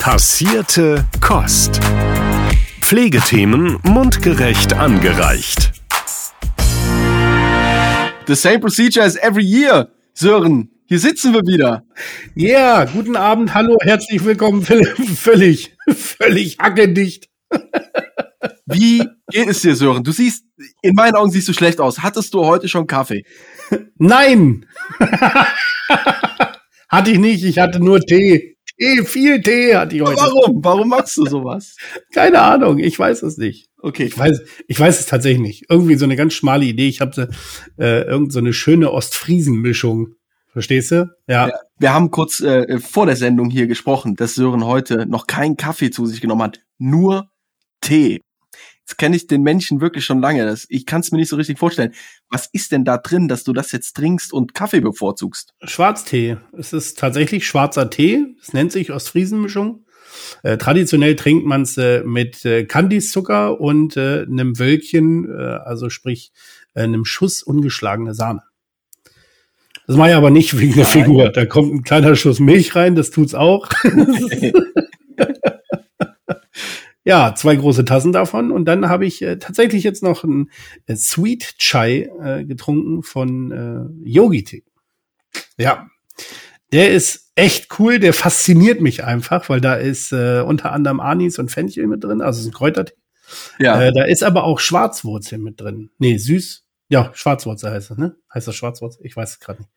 Passierte Kost. Pflegethemen mundgerecht angereicht. The same procedure as every year. Sören, hier sitzen wir wieder. Ja, yeah, guten Abend, hallo, herzlich willkommen. Völlig, völlig hackedicht. Wie geht es dir, Sören? Du siehst, in meinen Augen siehst du schlecht aus. Hattest du heute schon Kaffee? Nein! hatte ich nicht, ich hatte nur Tee. Tee, viel Tee hatte ich heute. Warum? Warum machst du sowas? Keine Ahnung, ich weiß es nicht. Okay. Ich weiß, ich weiß es tatsächlich nicht. Irgendwie so eine ganz schmale Idee. Ich habe äh, irgend so eine schöne Ostfriesen-Mischung. Verstehst du? Ja. ja. Wir haben kurz äh, vor der Sendung hier gesprochen, dass Sören heute noch keinen Kaffee zu sich genommen hat, nur Tee. Jetzt kenne ich den Menschen wirklich schon lange. Das, ich kann es mir nicht so richtig vorstellen. Was ist denn da drin, dass du das jetzt trinkst und Kaffee bevorzugst? Schwarztee. Es ist tatsächlich schwarzer Tee. Es nennt sich Ostfriesenmischung. Äh, traditionell trinkt man es äh, mit äh, Kandiszucker und äh, einem Wölkchen, äh, also sprich äh, einem Schuss ungeschlagene Sahne. Das mache ich aber nicht wegen der Figur. Da kommt ein kleiner Schuss Milch rein, das tut's auch. Ja, zwei große Tassen davon. Und dann habe ich äh, tatsächlich jetzt noch ein äh, Sweet Chai äh, getrunken von äh, Yogi Tee. Ja, der ist echt cool. Der fasziniert mich einfach, weil da ist äh, unter anderem Anis und Fenchel mit drin. Also es ist ein Kräutertee. Ja. Äh, da ist aber auch Schwarzwurzel mit drin. Nee, süß. Ja, Schwarzwurzel heißt es, ne? Heißt das Schwarzwurzel? Ich weiß es gerade nicht.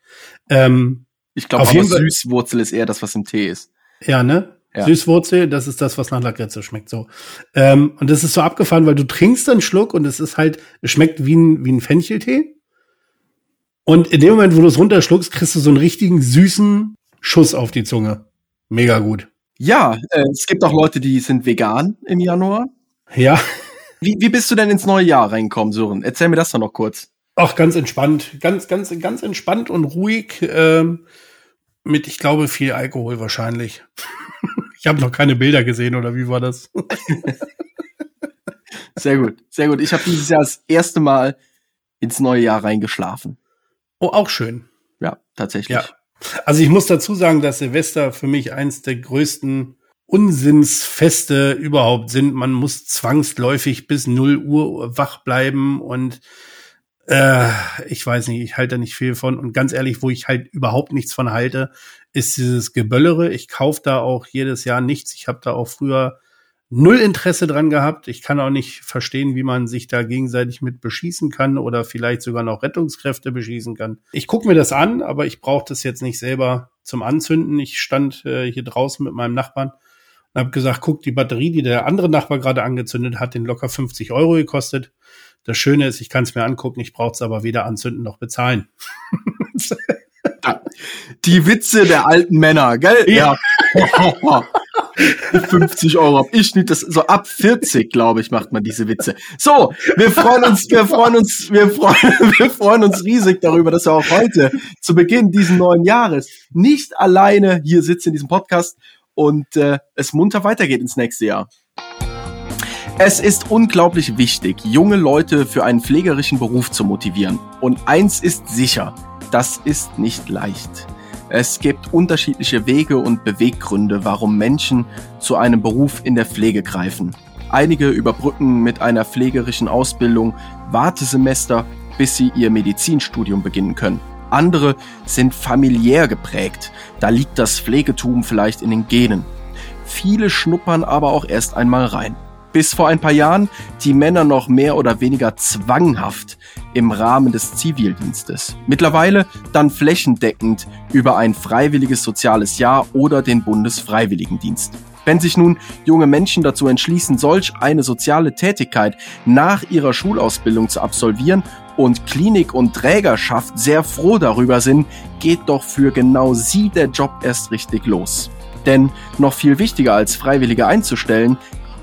Ähm, ich glaube, Süßwurzel ist eher das, was im Tee ist. Ja, ne? Ja. Süßwurzel, das ist das, was nach Lakritze schmeckt. So. Ähm, und das ist so abgefahren, weil du trinkst einen Schluck und es ist halt, es schmeckt wie ein, wie ein Fencheltee. Und in dem Moment, wo du es runterschluckst, kriegst du so einen richtigen süßen Schuss auf die Zunge. Mega gut. Ja, äh, es gibt auch Leute, die sind vegan im Januar. Ja. Wie, wie bist du denn ins neue Jahr reingekommen, Sören? Erzähl mir das doch noch kurz. Ach, ganz entspannt. Ganz, ganz, ganz entspannt und ruhig. Ähm, mit, ich glaube, viel Alkohol wahrscheinlich. Ich habe noch keine Bilder gesehen, oder wie war das? sehr gut, sehr gut. Ich habe dieses Jahr das erste Mal ins neue Jahr reingeschlafen. Oh, auch schön. Ja, tatsächlich. Ja. Also ich muss dazu sagen, dass Silvester für mich eins der größten Unsinnsfeste überhaupt sind. Man muss zwangsläufig bis 0 Uhr wach bleiben und äh, ich weiß nicht, ich halte da nicht viel von. Und ganz ehrlich, wo ich halt überhaupt nichts von halte, ist dieses Geböllere. Ich kaufe da auch jedes Jahr nichts. Ich habe da auch früher null Interesse dran gehabt. Ich kann auch nicht verstehen, wie man sich da gegenseitig mit beschießen kann oder vielleicht sogar noch Rettungskräfte beschießen kann. Ich gucke mir das an, aber ich brauche das jetzt nicht selber zum Anzünden. Ich stand äh, hier draußen mit meinem Nachbarn und habe gesagt, guck, die Batterie, die der andere Nachbar gerade angezündet hat, den locker 50 Euro gekostet. Das Schöne ist, ich kann es mir angucken, ich brauche es aber weder anzünden noch bezahlen. Die Witze der alten Männer, gell? Ja. 50 Euro hab ich nicht, das so ab 40, glaube ich, macht man diese Witze. So, wir freuen uns, wir freuen uns, wir freuen, wir freuen uns riesig darüber, dass wir auch heute zu Beginn diesen neuen Jahres nicht alleine hier sitzen in diesem Podcast und äh, es munter weitergeht ins nächste Jahr. Es ist unglaublich wichtig, junge Leute für einen pflegerischen Beruf zu motivieren. Und eins ist sicher, das ist nicht leicht. Es gibt unterschiedliche Wege und Beweggründe, warum Menschen zu einem Beruf in der Pflege greifen. Einige überbrücken mit einer pflegerischen Ausbildung Wartesemester, bis sie ihr Medizinstudium beginnen können. Andere sind familiär geprägt, da liegt das Pflegetum vielleicht in den Genen. Viele schnuppern aber auch erst einmal rein bis vor ein paar Jahren die Männer noch mehr oder weniger zwanghaft im Rahmen des Zivildienstes. Mittlerweile dann flächendeckend über ein freiwilliges soziales Jahr oder den Bundesfreiwilligendienst. Wenn sich nun junge Menschen dazu entschließen, solch eine soziale Tätigkeit nach ihrer Schulausbildung zu absolvieren und Klinik und Trägerschaft sehr froh darüber sind, geht doch für genau sie der Job erst richtig los. Denn noch viel wichtiger als Freiwillige einzustellen,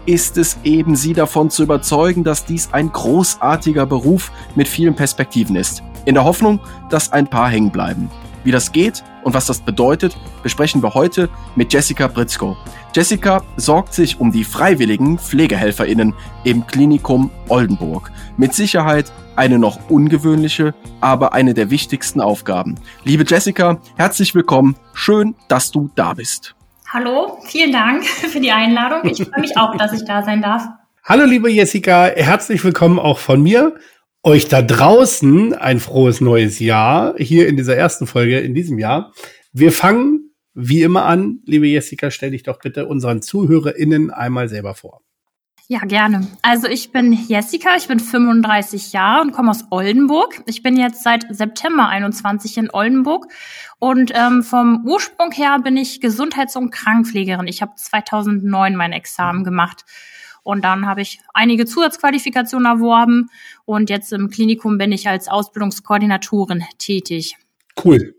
ist es eben, sie davon zu überzeugen, dass dies ein großartiger Beruf mit vielen Perspektiven ist. In der Hoffnung, dass ein paar hängen bleiben. Wie das geht und was das bedeutet, besprechen wir heute mit Jessica Britzko. Jessica sorgt sich um die freiwilligen PflegehelferInnen im Klinikum Oldenburg. Mit Sicherheit eine noch ungewöhnliche, aber eine der wichtigsten Aufgaben. Liebe Jessica, herzlich willkommen. Schön, dass du da bist. Hallo, vielen Dank für die Einladung. Ich freue mich auch, dass ich da sein darf. Hallo, liebe Jessica, herzlich willkommen auch von mir. Euch da draußen ein frohes neues Jahr, hier in dieser ersten Folge in diesem Jahr. Wir fangen wie immer an. Liebe Jessica, stell dich doch bitte unseren ZuhörerInnen einmal selber vor. Ja, gerne. Also ich bin Jessica, ich bin 35 Jahre und komme aus Oldenburg. Ich bin jetzt seit September 21 in Oldenburg und ähm, vom Ursprung her bin ich Gesundheits- und Krankenpflegerin. Ich habe 2009 mein Examen gemacht und dann habe ich einige Zusatzqualifikationen erworben und jetzt im Klinikum bin ich als Ausbildungskoordinatorin tätig. Cool.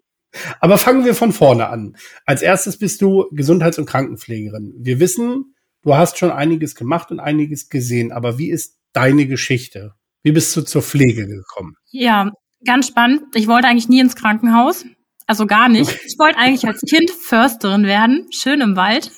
Aber fangen wir von vorne an. Als erstes bist du Gesundheits- und Krankenpflegerin. Wir wissen, Du hast schon einiges gemacht und einiges gesehen, aber wie ist deine Geschichte? Wie bist du zur Pflege gekommen? Ja, ganz spannend. Ich wollte eigentlich nie ins Krankenhaus. Also gar nicht. Ich wollte eigentlich als Kind Försterin werden, schön im Wald.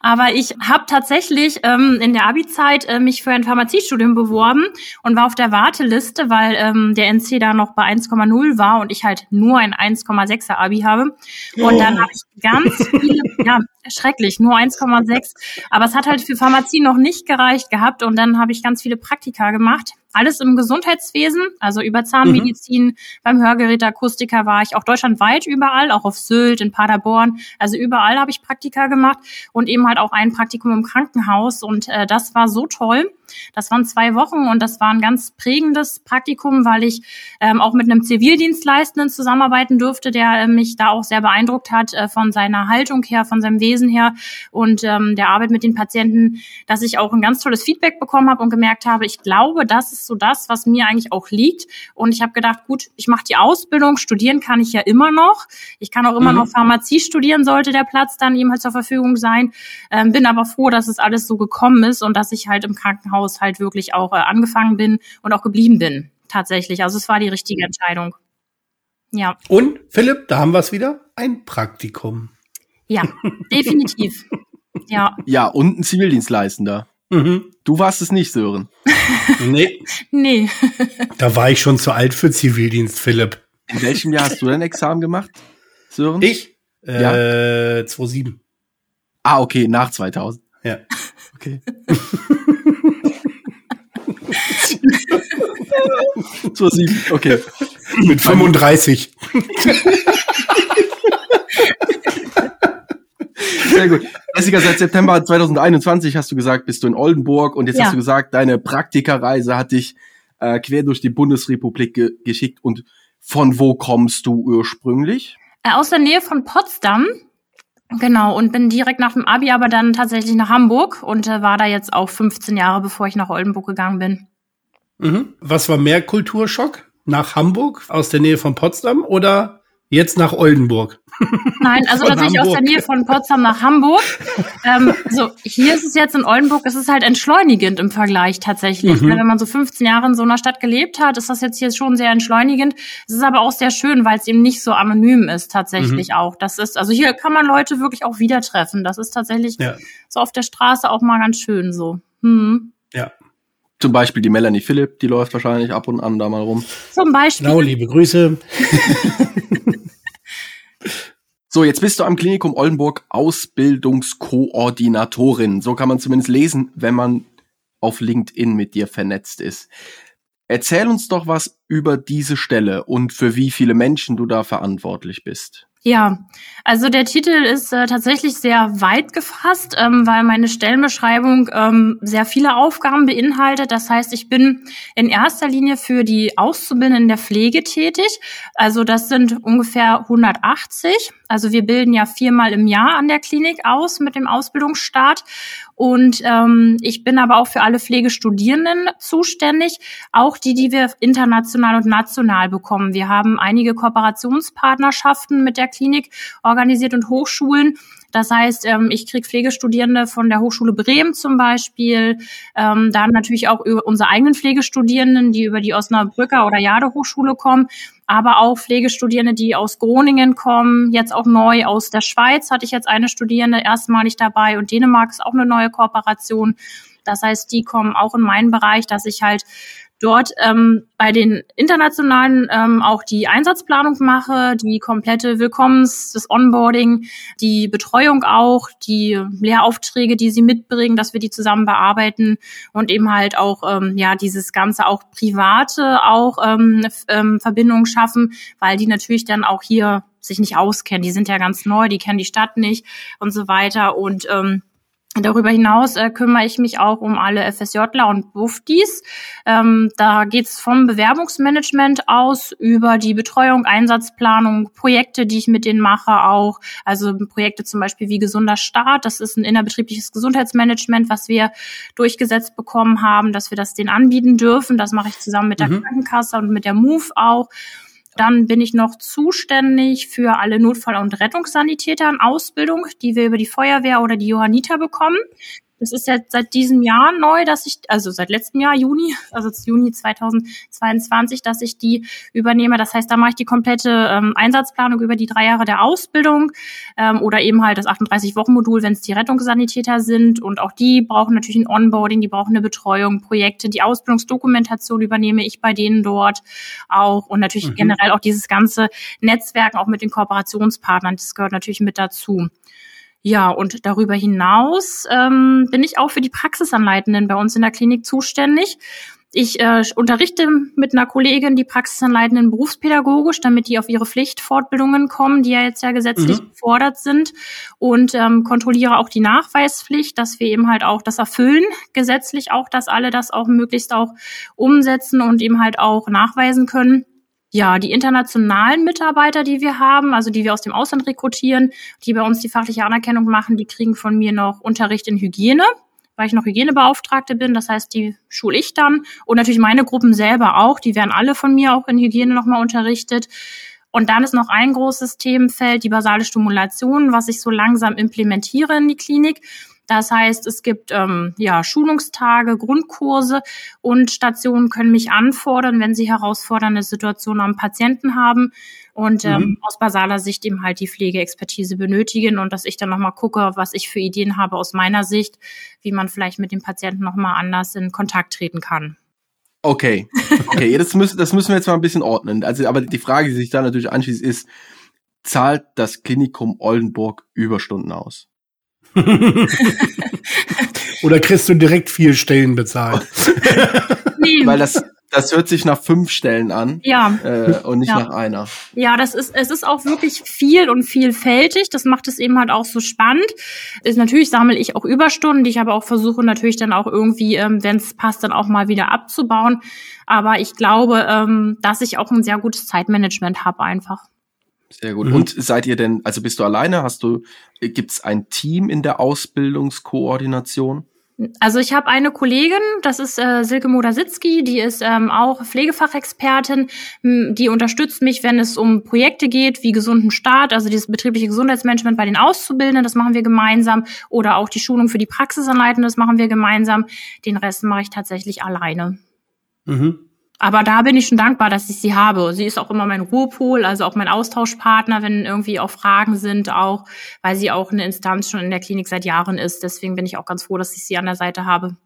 Aber ich habe tatsächlich ähm, in der Abi-Zeit äh, mich für ein Pharmaziestudium beworben und war auf der Warteliste, weil ähm, der NC da noch bei 1,0 war und ich halt nur ein 1,6er Abi habe. Und dann habe ich ganz viele, ja, schrecklich, nur 1,6. Aber es hat halt für Pharmazie noch nicht gereicht gehabt und dann habe ich ganz viele Praktika gemacht alles im Gesundheitswesen, also über Zahnmedizin, mhm. beim Hörgeräteakustiker war ich auch deutschlandweit überall, auch auf Sylt, in Paderborn, also überall habe ich Praktika gemacht und eben halt auch ein Praktikum im Krankenhaus und äh, das war so toll. Das waren zwei Wochen und das war ein ganz prägendes Praktikum, weil ich ähm, auch mit einem Zivildienstleistenden zusammenarbeiten durfte, der äh, mich da auch sehr beeindruckt hat äh, von seiner Haltung her, von seinem Wesen her und ähm, der Arbeit mit den Patienten, dass ich auch ein ganz tolles Feedback bekommen habe und gemerkt habe, ich glaube, das ist so das, was mir eigentlich auch liegt. Und ich habe gedacht, gut, ich mache die Ausbildung, studieren kann ich ja immer noch. Ich kann auch immer mhm. noch Pharmazie studieren, sollte der Platz dann eben halt zur Verfügung sein. Ähm, bin aber froh, dass es alles so gekommen ist und dass ich halt im Krankenhaus halt wirklich auch äh, angefangen bin und auch geblieben bin, tatsächlich. Also es war die richtige Entscheidung. Ja. Und Philipp, da haben wir es wieder, ein Praktikum. Ja, definitiv. ja. Ja, und ein Zivildienstleistender. Mhm. Du warst es nicht, Sören. nee. Nee. da war ich schon zu alt für Zivildienst, Philipp. In welchem Jahr hast du dein Examen gemacht, Sören? Ich? Ja. Äh, 2007. Ah, okay, nach 2000. Ja. Okay. 2007, okay. Mit 35. Sehr gut. Jessica, seit September 2021 hast du gesagt, bist du in Oldenburg und jetzt ja. hast du gesagt, deine Praktikareise hat dich äh, quer durch die Bundesrepublik ge geschickt. Und von wo kommst du ursprünglich? Äh, aus der Nähe von Potsdam. Genau, und bin direkt nach dem Abi aber dann tatsächlich nach Hamburg und äh, war da jetzt auch 15 Jahre, bevor ich nach Oldenburg gegangen bin. Mhm. Was war mehr Kulturschock? Nach Hamburg aus der Nähe von Potsdam oder Jetzt nach Oldenburg. Nein, also tatsächlich Hamburg. aus der Nähe von Potsdam nach Hamburg. ähm, so, hier ist es jetzt in Oldenburg, es ist halt entschleunigend im Vergleich tatsächlich. Mhm. Wenn man so 15 Jahre in so einer Stadt gelebt hat, ist das jetzt hier schon sehr entschleunigend. Es ist aber auch sehr schön, weil es eben nicht so anonym ist tatsächlich mhm. auch. Das ist, also hier kann man Leute wirklich auch wieder treffen. Das ist tatsächlich ja. so auf der Straße auch mal ganz schön so. Hm. Ja, zum Beispiel die Melanie Philipp, die läuft wahrscheinlich ab und an da mal rum. Zum Beispiel. Genau, liebe Grüße. so, jetzt bist du am Klinikum Oldenburg Ausbildungskoordinatorin. So kann man zumindest lesen, wenn man auf LinkedIn mit dir vernetzt ist. Erzähl uns doch was über diese Stelle und für wie viele Menschen du da verantwortlich bist. Ja, also der Titel ist äh, tatsächlich sehr weit gefasst, ähm, weil meine Stellenbeschreibung ähm, sehr viele Aufgaben beinhaltet. Das heißt, ich bin in erster Linie für die Auszubildenden der Pflege tätig. Also das sind ungefähr 180. Also wir bilden ja viermal im Jahr an der Klinik aus mit dem Ausbildungsstart. Und ähm, ich bin aber auch für alle Pflegestudierenden zuständig, auch die, die wir international und national bekommen. Wir haben einige Kooperationspartnerschaften mit der Klinik organisiert und Hochschulen. Das heißt, ähm, ich kriege Pflegestudierende von der Hochschule Bremen zum Beispiel, ähm, dann natürlich auch über unsere eigenen Pflegestudierenden, die über die Osnabrücker oder Jade Hochschule kommen, aber auch Pflegestudierende, die aus Groningen kommen, jetzt auch neu aus der Schweiz hatte ich jetzt eine Studierende erstmalig dabei und Dänemark ist auch eine neue Kooperation. Das heißt, die kommen auch in meinen Bereich, dass ich halt dort ähm, bei den internationalen ähm, auch die Einsatzplanung mache, die komplette Willkommens, das Onboarding, die Betreuung auch, die Lehraufträge, die sie mitbringen, dass wir die zusammen bearbeiten und eben halt auch ähm, ja dieses ganze auch private auch ähm, ähm, Verbindungen schaffen, weil die natürlich dann auch hier sich nicht auskennen. Die sind ja ganz neu, die kennen die Stadt nicht und so weiter und ähm, Darüber hinaus äh, kümmere ich mich auch um alle FSJler und Buftis. Ähm, da geht's vom Bewerbungsmanagement aus über die Betreuung, Einsatzplanung, Projekte, die ich mit denen mache, auch. Also Projekte zum Beispiel wie Gesunder Start. Das ist ein innerbetriebliches Gesundheitsmanagement, was wir durchgesetzt bekommen haben, dass wir das denen anbieten dürfen. Das mache ich zusammen mit der mhm. Krankenkasse und mit der MOVE auch. Dann bin ich noch zuständig für alle Notfall- und Rettungssanitäter in Ausbildung, die wir über die Feuerwehr oder die Johanniter bekommen. Das ist jetzt seit diesem Jahr neu, dass ich, also seit letztem Jahr, Juni, also Juni 2022, dass ich die übernehme. Das heißt, da mache ich die komplette ähm, Einsatzplanung über die drei Jahre der Ausbildung ähm, oder eben halt das 38-Wochen-Modul, wenn es die Rettungssanitäter sind. Und auch die brauchen natürlich ein Onboarding, die brauchen eine Betreuung, Projekte. Die Ausbildungsdokumentation übernehme ich bei denen dort auch. Und natürlich mhm. generell auch dieses ganze Netzwerken, auch mit den Kooperationspartnern, das gehört natürlich mit dazu. Ja, und darüber hinaus ähm, bin ich auch für die Praxisanleitenden bei uns in der Klinik zuständig. Ich äh, unterrichte mit einer Kollegin die Praxisanleitenden berufspädagogisch, damit die auf ihre Pflichtfortbildungen kommen, die ja jetzt ja gesetzlich mhm. gefordert sind und ähm, kontrolliere auch die Nachweispflicht, dass wir eben halt auch das erfüllen, gesetzlich auch, dass alle das auch möglichst auch umsetzen und eben halt auch nachweisen können. Ja, die internationalen Mitarbeiter, die wir haben, also die wir aus dem Ausland rekrutieren, die bei uns die fachliche Anerkennung machen, die kriegen von mir noch Unterricht in Hygiene, weil ich noch Hygienebeauftragte bin. Das heißt, die schule ich dann. Und natürlich meine Gruppen selber auch. Die werden alle von mir auch in Hygiene nochmal unterrichtet. Und dann ist noch ein großes Themenfeld, die basale Stimulation, was ich so langsam implementiere in die Klinik. Das heißt, es gibt ähm, ja Schulungstage, Grundkurse und Stationen können mich anfordern, wenn sie herausfordernde Situationen am Patienten haben und ähm, mhm. aus basaler Sicht eben halt die Pflegeexpertise benötigen und dass ich dann nochmal gucke, was ich für Ideen habe aus meiner Sicht, wie man vielleicht mit dem Patienten nochmal anders in Kontakt treten kann. Okay, okay, das müssen, das müssen wir jetzt mal ein bisschen ordnen. Also, aber die Frage, die sich da natürlich anschließt, ist, zahlt das Klinikum Oldenburg Überstunden aus? Oder kriegst du direkt vier Stellen bezahlt? nee. Weil das, das hört sich nach fünf Stellen an. Ja. Äh, und nicht ja. nach einer. Ja, das ist, es ist auch wirklich viel und vielfältig. Das macht es eben halt auch so spannend. Ist, natürlich sammle ich auch Überstunden, die ich aber auch versuche natürlich dann auch irgendwie, ähm, wenn es passt, dann auch mal wieder abzubauen. Aber ich glaube, ähm, dass ich auch ein sehr gutes Zeitmanagement habe einfach. Sehr gut. Mhm. Und seid ihr denn, also bist du alleine? Hast du, gibt's ein Team in der Ausbildungskoordination? Also ich habe eine Kollegin, das ist äh, Silke Modasitzki, die ist ähm, auch Pflegefachexpertin, die unterstützt mich, wenn es um Projekte geht, wie gesunden Start, also dieses betriebliche Gesundheitsmanagement bei den Auszubildenden, das machen wir gemeinsam, oder auch die Schulung für die Praxisanleitenden, das machen wir gemeinsam. Den Rest mache ich tatsächlich alleine. Mhm. Aber da bin ich schon dankbar, dass ich sie habe. Sie ist auch immer mein Ruhepol, also auch mein Austauschpartner, wenn irgendwie auch Fragen sind, auch weil sie auch eine Instanz schon in der Klinik seit Jahren ist. Deswegen bin ich auch ganz froh, dass ich sie an der Seite habe.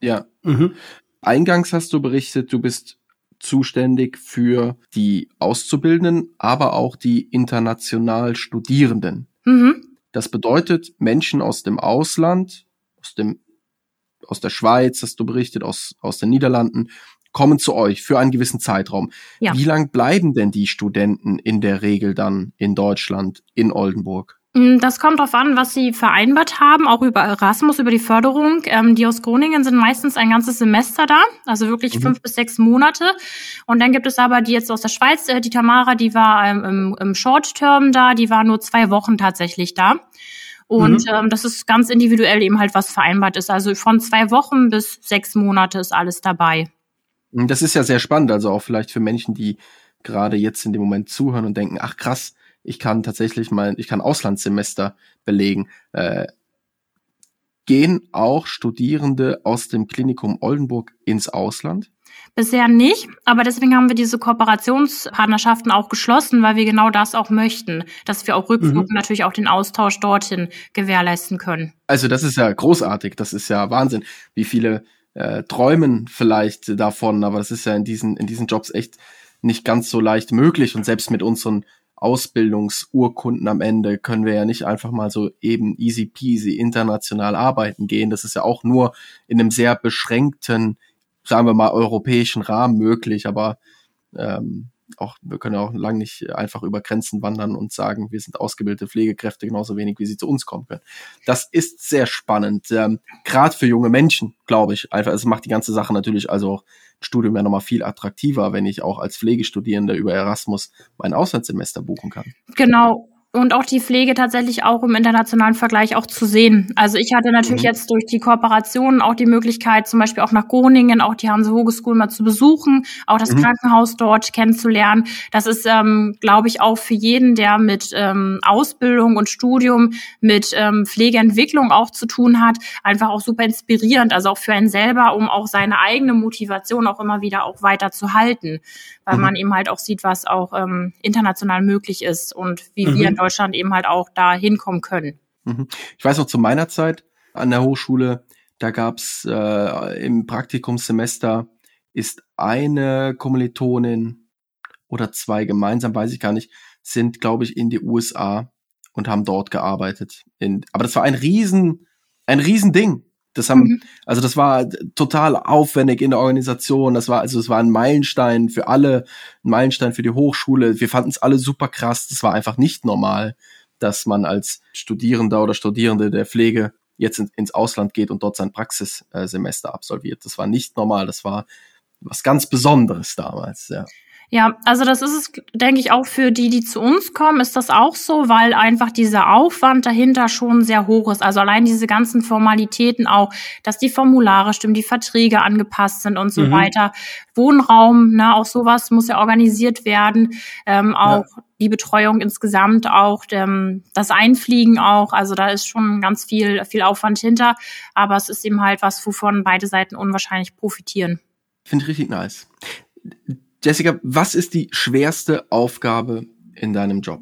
Ja. Mhm. Eingangs hast du berichtet, du bist zuständig für die Auszubildenden, aber auch die international Studierenden. Mhm. Das bedeutet, Menschen aus dem Ausland, aus dem aus der Schweiz, hast du berichtet, aus, aus den Niederlanden, kommen zu euch für einen gewissen Zeitraum. Ja. Wie lang bleiben denn die Studenten in der Regel dann in Deutschland, in Oldenburg? Mm, das kommt darauf an, was sie vereinbart haben, auch über Erasmus, über die Förderung. Ähm, die aus Groningen sind meistens ein ganzes Semester da, also wirklich mhm. fünf bis sechs Monate. Und dann gibt es aber die jetzt aus der Schweiz, äh, die Tamara, die war ähm, im, im Short-Term da, die war nur zwei Wochen tatsächlich da. Und mhm. ähm, das ist ganz individuell eben halt, was vereinbart ist. Also von zwei Wochen bis sechs Monate ist alles dabei. Das ist ja sehr spannend, also auch vielleicht für Menschen, die gerade jetzt in dem Moment zuhören und denken, ach krass, ich kann tatsächlich mal, ich kann Auslandssemester belegen. Äh, gehen auch Studierende aus dem Klinikum Oldenburg ins Ausland? Bisher nicht, aber deswegen haben wir diese Kooperationspartnerschaften auch geschlossen, weil wir genau das auch möchten, dass wir auch rückwirkend mhm. natürlich auch den Austausch dorthin gewährleisten können. Also das ist ja großartig, das ist ja Wahnsinn, wie viele äh, träumen vielleicht davon, aber das ist ja in diesen, in diesen Jobs echt nicht ganz so leicht möglich. Und selbst mit unseren Ausbildungsurkunden am Ende können wir ja nicht einfach mal so eben easy peasy international arbeiten gehen. Das ist ja auch nur in einem sehr beschränkten, sagen wir mal, europäischen Rahmen möglich. Aber ähm, auch, wir können auch lang nicht einfach über Grenzen wandern und sagen, wir sind ausgebildete Pflegekräfte genauso wenig, wie sie zu uns kommen können. Das ist sehr spannend, ähm, gerade für junge Menschen, glaube ich. Einfach, es macht die ganze Sache natürlich also auch Studium ja nochmal viel attraktiver, wenn ich auch als Pflegestudierender über Erasmus mein Auslandssemester buchen kann. Genau und auch die Pflege tatsächlich auch im internationalen Vergleich auch zu sehen. Also ich hatte natürlich mhm. jetzt durch die Kooperation auch die Möglichkeit, zum Beispiel auch nach Groningen, auch die Hanse Hogeschool mal zu besuchen, auch das mhm. Krankenhaus dort kennenzulernen. Das ist, ähm, glaube ich, auch für jeden, der mit ähm, Ausbildung und Studium, mit ähm, Pflegeentwicklung auch zu tun hat, einfach auch super inspirierend. Also auch für einen selber, um auch seine eigene Motivation auch immer wieder auch weiter zu halten, weil mhm. man eben halt auch sieht, was auch ähm, international möglich ist und wie wir mhm. Deutschland eben halt auch da hinkommen können. Mhm. Ich weiß noch zu meiner Zeit an der Hochschule, da gab's äh, im Praktikumssemester ist eine Kommilitonin oder zwei gemeinsam, weiß ich gar nicht, sind, glaube ich, in die USA und haben dort gearbeitet. In, aber das war ein riesen, ein riesen. Das haben, mhm. also das war total aufwendig in der Organisation. Das war, also es war ein Meilenstein für alle, ein Meilenstein für die Hochschule. Wir fanden es alle super krass. Das war einfach nicht normal, dass man als Studierender oder Studierende der Pflege jetzt in, ins Ausland geht und dort sein Praxissemester absolviert. Das war nicht normal. Das war was ganz Besonderes damals, ja. Ja, also das ist es, denke ich, auch für die, die zu uns kommen, ist das auch so, weil einfach dieser Aufwand dahinter schon sehr hoch ist. Also allein diese ganzen Formalitäten auch, dass die Formulare stimmen, die Verträge angepasst sind und so mhm. weiter. Wohnraum, ne, auch sowas muss ja organisiert werden. Ähm, auch ja. die Betreuung insgesamt, auch ähm, das Einfliegen auch. Also da ist schon ganz viel, viel Aufwand hinter. Aber es ist eben halt was, wovon beide Seiten unwahrscheinlich profitieren. Finde ich richtig nice Jessica, was ist die schwerste Aufgabe in deinem Job?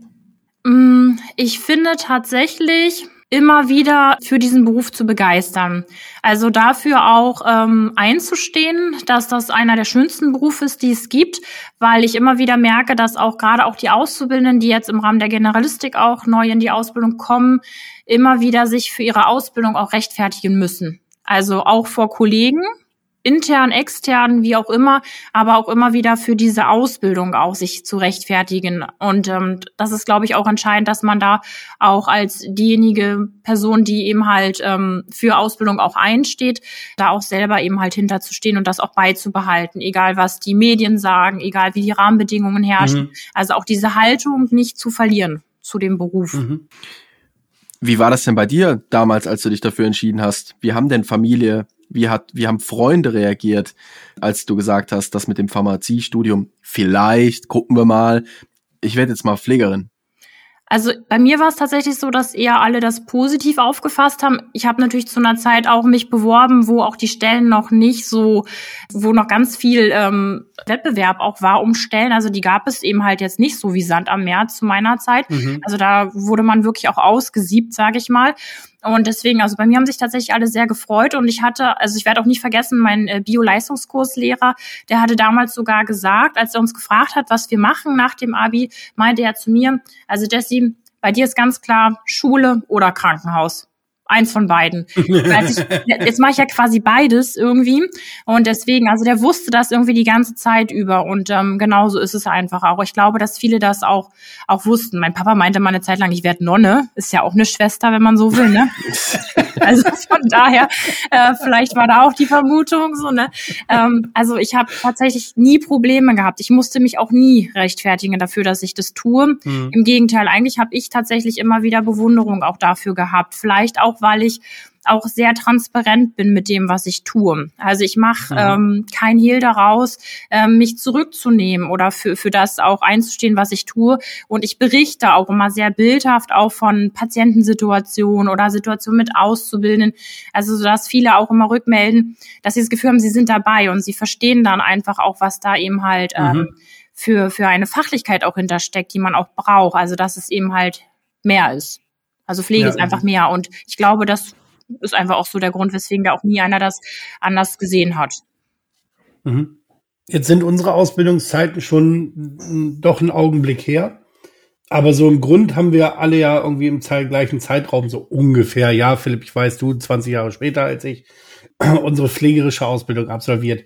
Mm, ich finde tatsächlich immer wieder für diesen Beruf zu begeistern. Also dafür auch ähm, einzustehen, dass das einer der schönsten Berufe ist, die es gibt, weil ich immer wieder merke, dass auch gerade auch die Auszubildenden, die jetzt im Rahmen der Generalistik auch neu in die Ausbildung kommen, immer wieder sich für ihre Ausbildung auch rechtfertigen müssen. Also auch vor Kollegen, intern, extern, wie auch immer, aber auch immer wieder für diese Ausbildung auch sich zu rechtfertigen. Und ähm, das ist, glaube ich, auch entscheidend, dass man da auch als diejenige Person, die eben halt ähm, für Ausbildung auch einsteht, da auch selber eben halt hinterzustehen und das auch beizubehalten, egal was die Medien sagen, egal wie die Rahmenbedingungen herrschen. Mhm. Also auch diese Haltung nicht zu verlieren zu dem Beruf. Mhm. Wie war das denn bei dir damals, als du dich dafür entschieden hast? Wie haben denn Familie, wie hat, wie haben Freunde reagiert, als du gesagt hast, das mit dem Pharmaziestudium, vielleicht, gucken wir mal, ich werde jetzt mal Pflegerin? Also bei mir war es tatsächlich so, dass eher alle das positiv aufgefasst haben. Ich habe natürlich zu einer Zeit auch mich beworben, wo auch die Stellen noch nicht so, wo noch ganz viel ähm, Wettbewerb auch war um Stellen. Also die gab es eben halt jetzt nicht so wie Sand am Meer zu meiner Zeit. Mhm. Also da wurde man wirklich auch ausgesiebt, sage ich mal. Und deswegen, also bei mir haben sich tatsächlich alle sehr gefreut und ich hatte, also ich werde auch nicht vergessen, mein äh, Bio-Leistungskurslehrer, der hatte damals sogar gesagt, als er uns gefragt hat, was wir machen nach dem Abi, meinte er zu mir, also Jessie, bei dir ist ganz klar Schule oder Krankenhaus eins von beiden. ich, jetzt mache ich ja quasi beides irgendwie. Und deswegen, also der wusste das irgendwie die ganze Zeit über. Und ähm, genauso ist es einfach auch. Ich glaube, dass viele das auch, auch wussten. Mein Papa meinte mal eine Zeit lang, ich werde Nonne. Ist ja auch eine Schwester, wenn man so will, ne? also von daher, äh, vielleicht war da auch die Vermutung so, ne? Ähm, also ich habe tatsächlich nie Probleme gehabt. Ich musste mich auch nie rechtfertigen dafür, dass ich das tue. Mhm. Im Gegenteil, eigentlich habe ich tatsächlich immer wieder Bewunderung auch dafür gehabt. Vielleicht auch weil ich auch sehr transparent bin mit dem, was ich tue. Also ich mache mhm. ähm, kein Hehl daraus, ähm, mich zurückzunehmen oder für, für das auch einzustehen, was ich tue. Und ich berichte auch immer sehr bildhaft auch von Patientensituationen oder Situationen mit Auszubildenden. Also so dass viele auch immer rückmelden, dass sie das Gefühl haben, sie sind dabei und sie verstehen dann einfach auch, was da eben halt ähm, mhm. für, für eine Fachlichkeit auch hintersteckt, die man auch braucht. Also dass es eben halt mehr ist. Also Pflege ja, ist einfach mehr. Und ich glaube, das ist einfach auch so der Grund, weswegen da auch nie einer das anders gesehen hat. Mhm. Jetzt sind unsere Ausbildungszeiten schon doch ein Augenblick her. Aber so im Grund haben wir alle ja irgendwie im gleichen Zeitraum so ungefähr, ja, Philipp, ich weiß, du 20 Jahre später als ich, unsere pflegerische Ausbildung absolviert.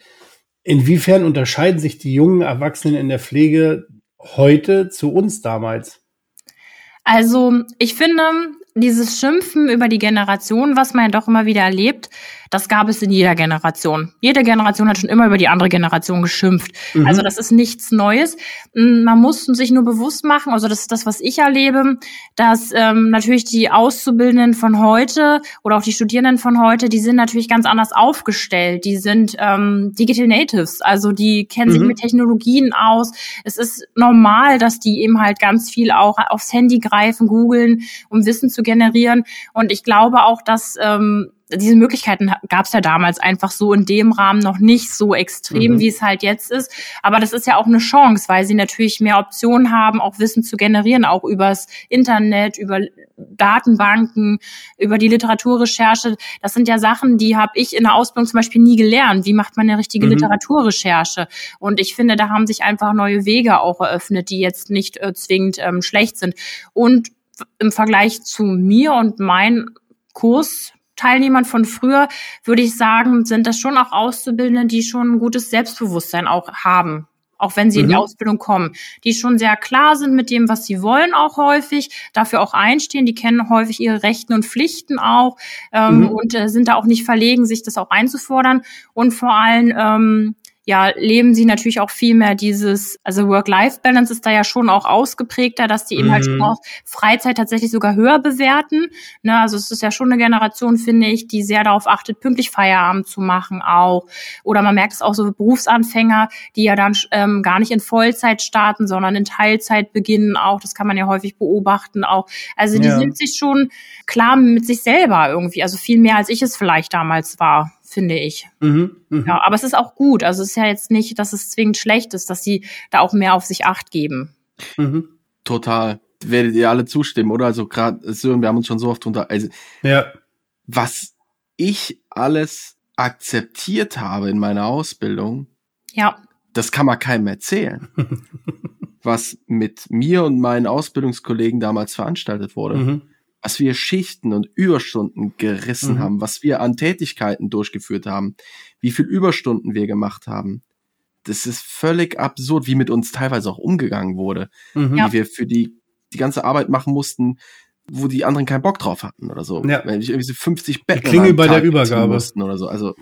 Inwiefern unterscheiden sich die jungen Erwachsenen in der Pflege heute zu uns damals? Also ich finde, dieses Schimpfen über die Generation, was man ja doch immer wieder erlebt, das gab es in jeder Generation. Jede Generation hat schon immer über die andere Generation geschimpft. Mhm. Also das ist nichts Neues. Mm, man muss sich nur bewusst machen, also das ist das, was ich erlebe, dass ähm, natürlich die Auszubildenden von heute oder auch die Studierenden von heute, die sind natürlich ganz anders aufgestellt. Die sind ähm, Digital Natives, also die kennen mhm. sich mit Technologien aus. Es ist normal, dass die eben halt ganz viel auch aufs Handy greifen, googeln, um Wissen zu generieren. Und ich glaube auch, dass ähm, diese Möglichkeiten gab es ja damals einfach so in dem Rahmen noch nicht so extrem, mhm. wie es halt jetzt ist. Aber das ist ja auch eine Chance, weil sie natürlich mehr Optionen haben, auch Wissen zu generieren, auch übers Internet, über Datenbanken, über die Literaturrecherche. Das sind ja Sachen, die habe ich in der Ausbildung zum Beispiel nie gelernt. Wie macht man eine richtige mhm. Literaturrecherche? Und ich finde, da haben sich einfach neue Wege auch eröffnet, die jetzt nicht äh, zwingend ähm, schlecht sind. Und im Vergleich zu mir und mein Kurs Teilnehmern von früher, würde ich sagen, sind das schon auch Auszubildende, die schon ein gutes Selbstbewusstsein auch haben. Auch wenn sie mhm. in die mhm. Ausbildung kommen, die schon sehr klar sind mit dem, was sie wollen, auch häufig, dafür auch einstehen, die kennen häufig ihre Rechten und Pflichten auch ähm, mhm. und äh, sind da auch nicht verlegen, sich das auch einzufordern und vor allem ähm, ja, leben sie natürlich auch viel mehr dieses, also Work-Life-Balance ist da ja schon auch ausgeprägter, dass die eben halt mhm. halt auch Freizeit tatsächlich sogar höher bewerten. Ne, also es ist ja schon eine Generation, finde ich, die sehr darauf achtet, pünktlich Feierabend zu machen auch. Oder man merkt es auch so Berufsanfänger, die ja dann ähm, gar nicht in Vollzeit starten, sondern in Teilzeit beginnen auch. Das kann man ja häufig beobachten auch. Also die ja. sind sich schon klar mit sich selber irgendwie, also viel mehr als ich es vielleicht damals war finde ich. Mhm, mh. Ja, aber es ist auch gut. Also es ist ja jetzt nicht, dass es zwingend schlecht ist, dass sie da auch mehr auf sich Acht geben. Mhm. Total. Werdet ihr alle zustimmen, oder? Also gerade, Sören, wir haben uns schon so oft unter. Also, ja. Was ich alles akzeptiert habe in meiner Ausbildung, ja. das kann man keinem erzählen. was mit mir und meinen Ausbildungskollegen damals veranstaltet wurde. Mhm was wir Schichten und Überstunden gerissen mhm. haben, was wir an Tätigkeiten durchgeführt haben, wie viel Überstunden wir gemacht haben. Das ist völlig absurd, wie mit uns teilweise auch umgegangen wurde, mhm. wie wir für die die ganze Arbeit machen mussten, wo die anderen keinen Bock drauf hatten oder so. Ja. Wenn ich irgendwie so 50 Betten Klingel bei der Übergabe oder so. Also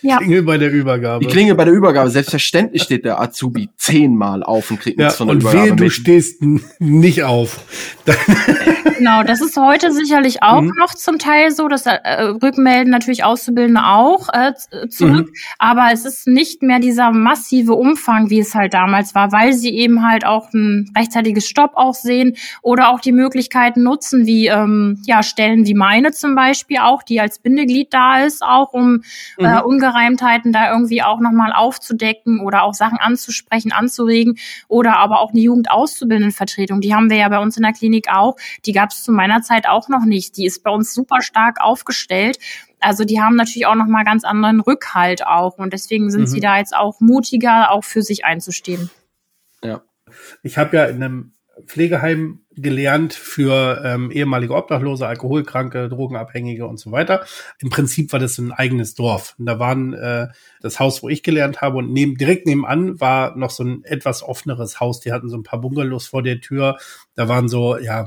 ja. Klingel bei der Übergabe. Die Klingel bei der Übergabe. Selbstverständlich steht der Azubi zehnmal auf und kriegt nichts ja, von der und Übergabe. Und wehe, du stehst nicht auf. genau, das ist heute sicherlich auch mhm. noch zum Teil so. Das äh, rückmelden natürlich Auszubildende auch äh, zurück. Mhm. Aber es ist nicht mehr dieser massive Umfang, wie es halt damals war, weil sie eben halt auch ein rechtzeitiges Stopp auch sehen oder auch die Möglichkeiten nutzen, wie ähm, ja Stellen wie meine zum Beispiel auch, die als Bindeglied da ist, auch um äh, mhm. äh, Ungereimtheiten da irgendwie auch nochmal aufzudecken oder auch Sachen anzusprechen, anzuregen oder aber auch eine Jugendauszubildendenvertretung, die haben wir ja bei uns in der Klinik auch, die gab es zu meiner Zeit auch noch nicht, die ist bei uns super stark aufgestellt also die haben natürlich auch noch mal ganz anderen Rückhalt auch und deswegen sind mhm. sie da jetzt auch mutiger, auch für sich einzustehen. Ja. Ich habe ja in einem Pflegeheim gelernt für ähm, ehemalige Obdachlose, Alkoholkranke, Drogenabhängige und so weiter. Im Prinzip war das ein eigenes Dorf. Und da waren äh, das Haus, wo ich gelernt habe, und neben, direkt nebenan war noch so ein etwas offeneres Haus. Die hatten so ein paar Bungalows vor der Tür. Da waren so ja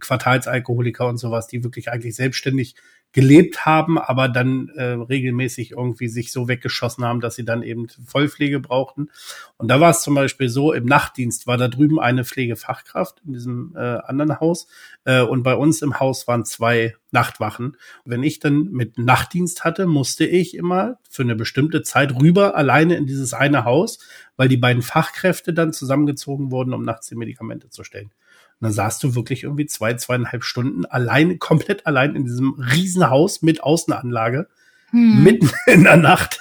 Quartalsalkoholiker und sowas, die wirklich eigentlich selbstständig gelebt haben, aber dann äh, regelmäßig irgendwie sich so weggeschossen haben, dass sie dann eben Vollpflege brauchten. Und da war es zum Beispiel so, im Nachtdienst war da drüben eine Pflegefachkraft in diesem äh, anderen Haus äh, und bei uns im Haus waren zwei Nachtwachen. Wenn ich dann mit Nachtdienst hatte, musste ich immer für eine bestimmte Zeit rüber alleine in dieses eine Haus, weil die beiden Fachkräfte dann zusammengezogen wurden, um nachts die Medikamente zu stellen. Und dann saßt du wirklich irgendwie zwei, zweieinhalb Stunden allein, komplett allein in diesem Riesenhaus mit Außenanlage, hm. mitten in der Nacht.